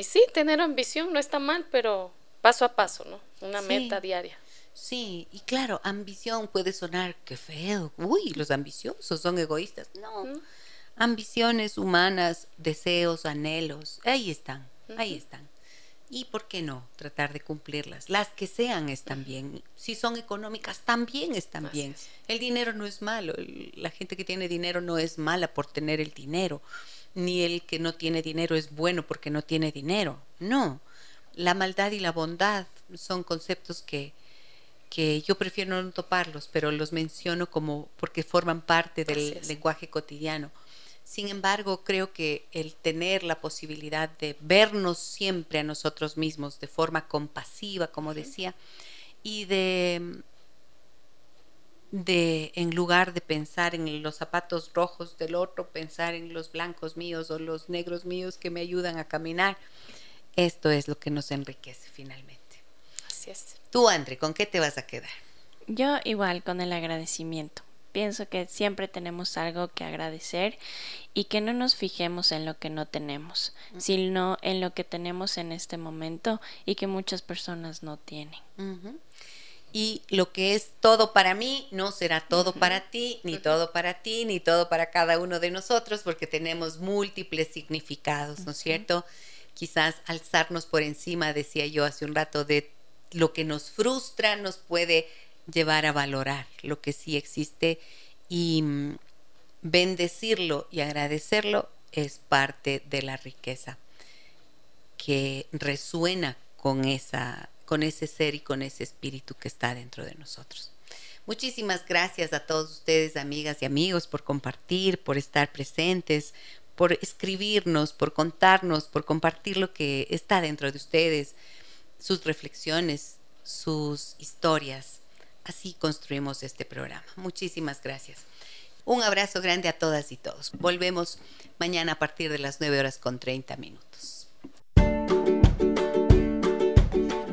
Y sí, tener ambición no está mal, pero paso a paso, ¿no? Una meta diaria. Sí, y claro, ambición puede sonar que feo. Uy, los ambiciosos son egoístas. No. Ambiciones humanas, deseos, anhelos, ahí están, ahí están y por qué no tratar de cumplirlas. Las que sean están bien. Si son económicas, también están bien. El dinero no es malo. La gente que tiene dinero no es mala por tener el dinero. Ni el que no tiene dinero es bueno porque no tiene dinero. No. La maldad y la bondad son conceptos que, que yo prefiero no toparlos, pero los menciono como porque forman parte del lenguaje cotidiano. Sin embargo, creo que el tener la posibilidad de vernos siempre a nosotros mismos de forma compasiva, como decía, y de, de, en lugar de pensar en los zapatos rojos del otro, pensar en los blancos míos o los negros míos que me ayudan a caminar, esto es lo que nos enriquece finalmente. Así es. Tú, André, ¿con qué te vas a quedar? Yo igual, con el agradecimiento. Pienso que siempre tenemos algo que agradecer y que no nos fijemos en lo que no tenemos, sino en lo que tenemos en este momento y que muchas personas no tienen. Y lo que es todo para mí no será todo para ti, ni todo para ti, ni todo para cada uno de nosotros, porque tenemos múltiples significados, ¿no es cierto? Quizás alzarnos por encima, decía yo hace un rato, de lo que nos frustra, nos puede llevar a valorar lo que sí existe y mm, bendecirlo y agradecerlo es parte de la riqueza que resuena con esa con ese ser y con ese espíritu que está dentro de nosotros. Muchísimas gracias a todos ustedes, amigas y amigos, por compartir, por estar presentes, por escribirnos, por contarnos, por compartir lo que está dentro de ustedes, sus reflexiones, sus historias. Así construimos este programa. Muchísimas gracias. Un abrazo grande a todas y todos. Volvemos mañana a partir de las 9 horas con 30 minutos.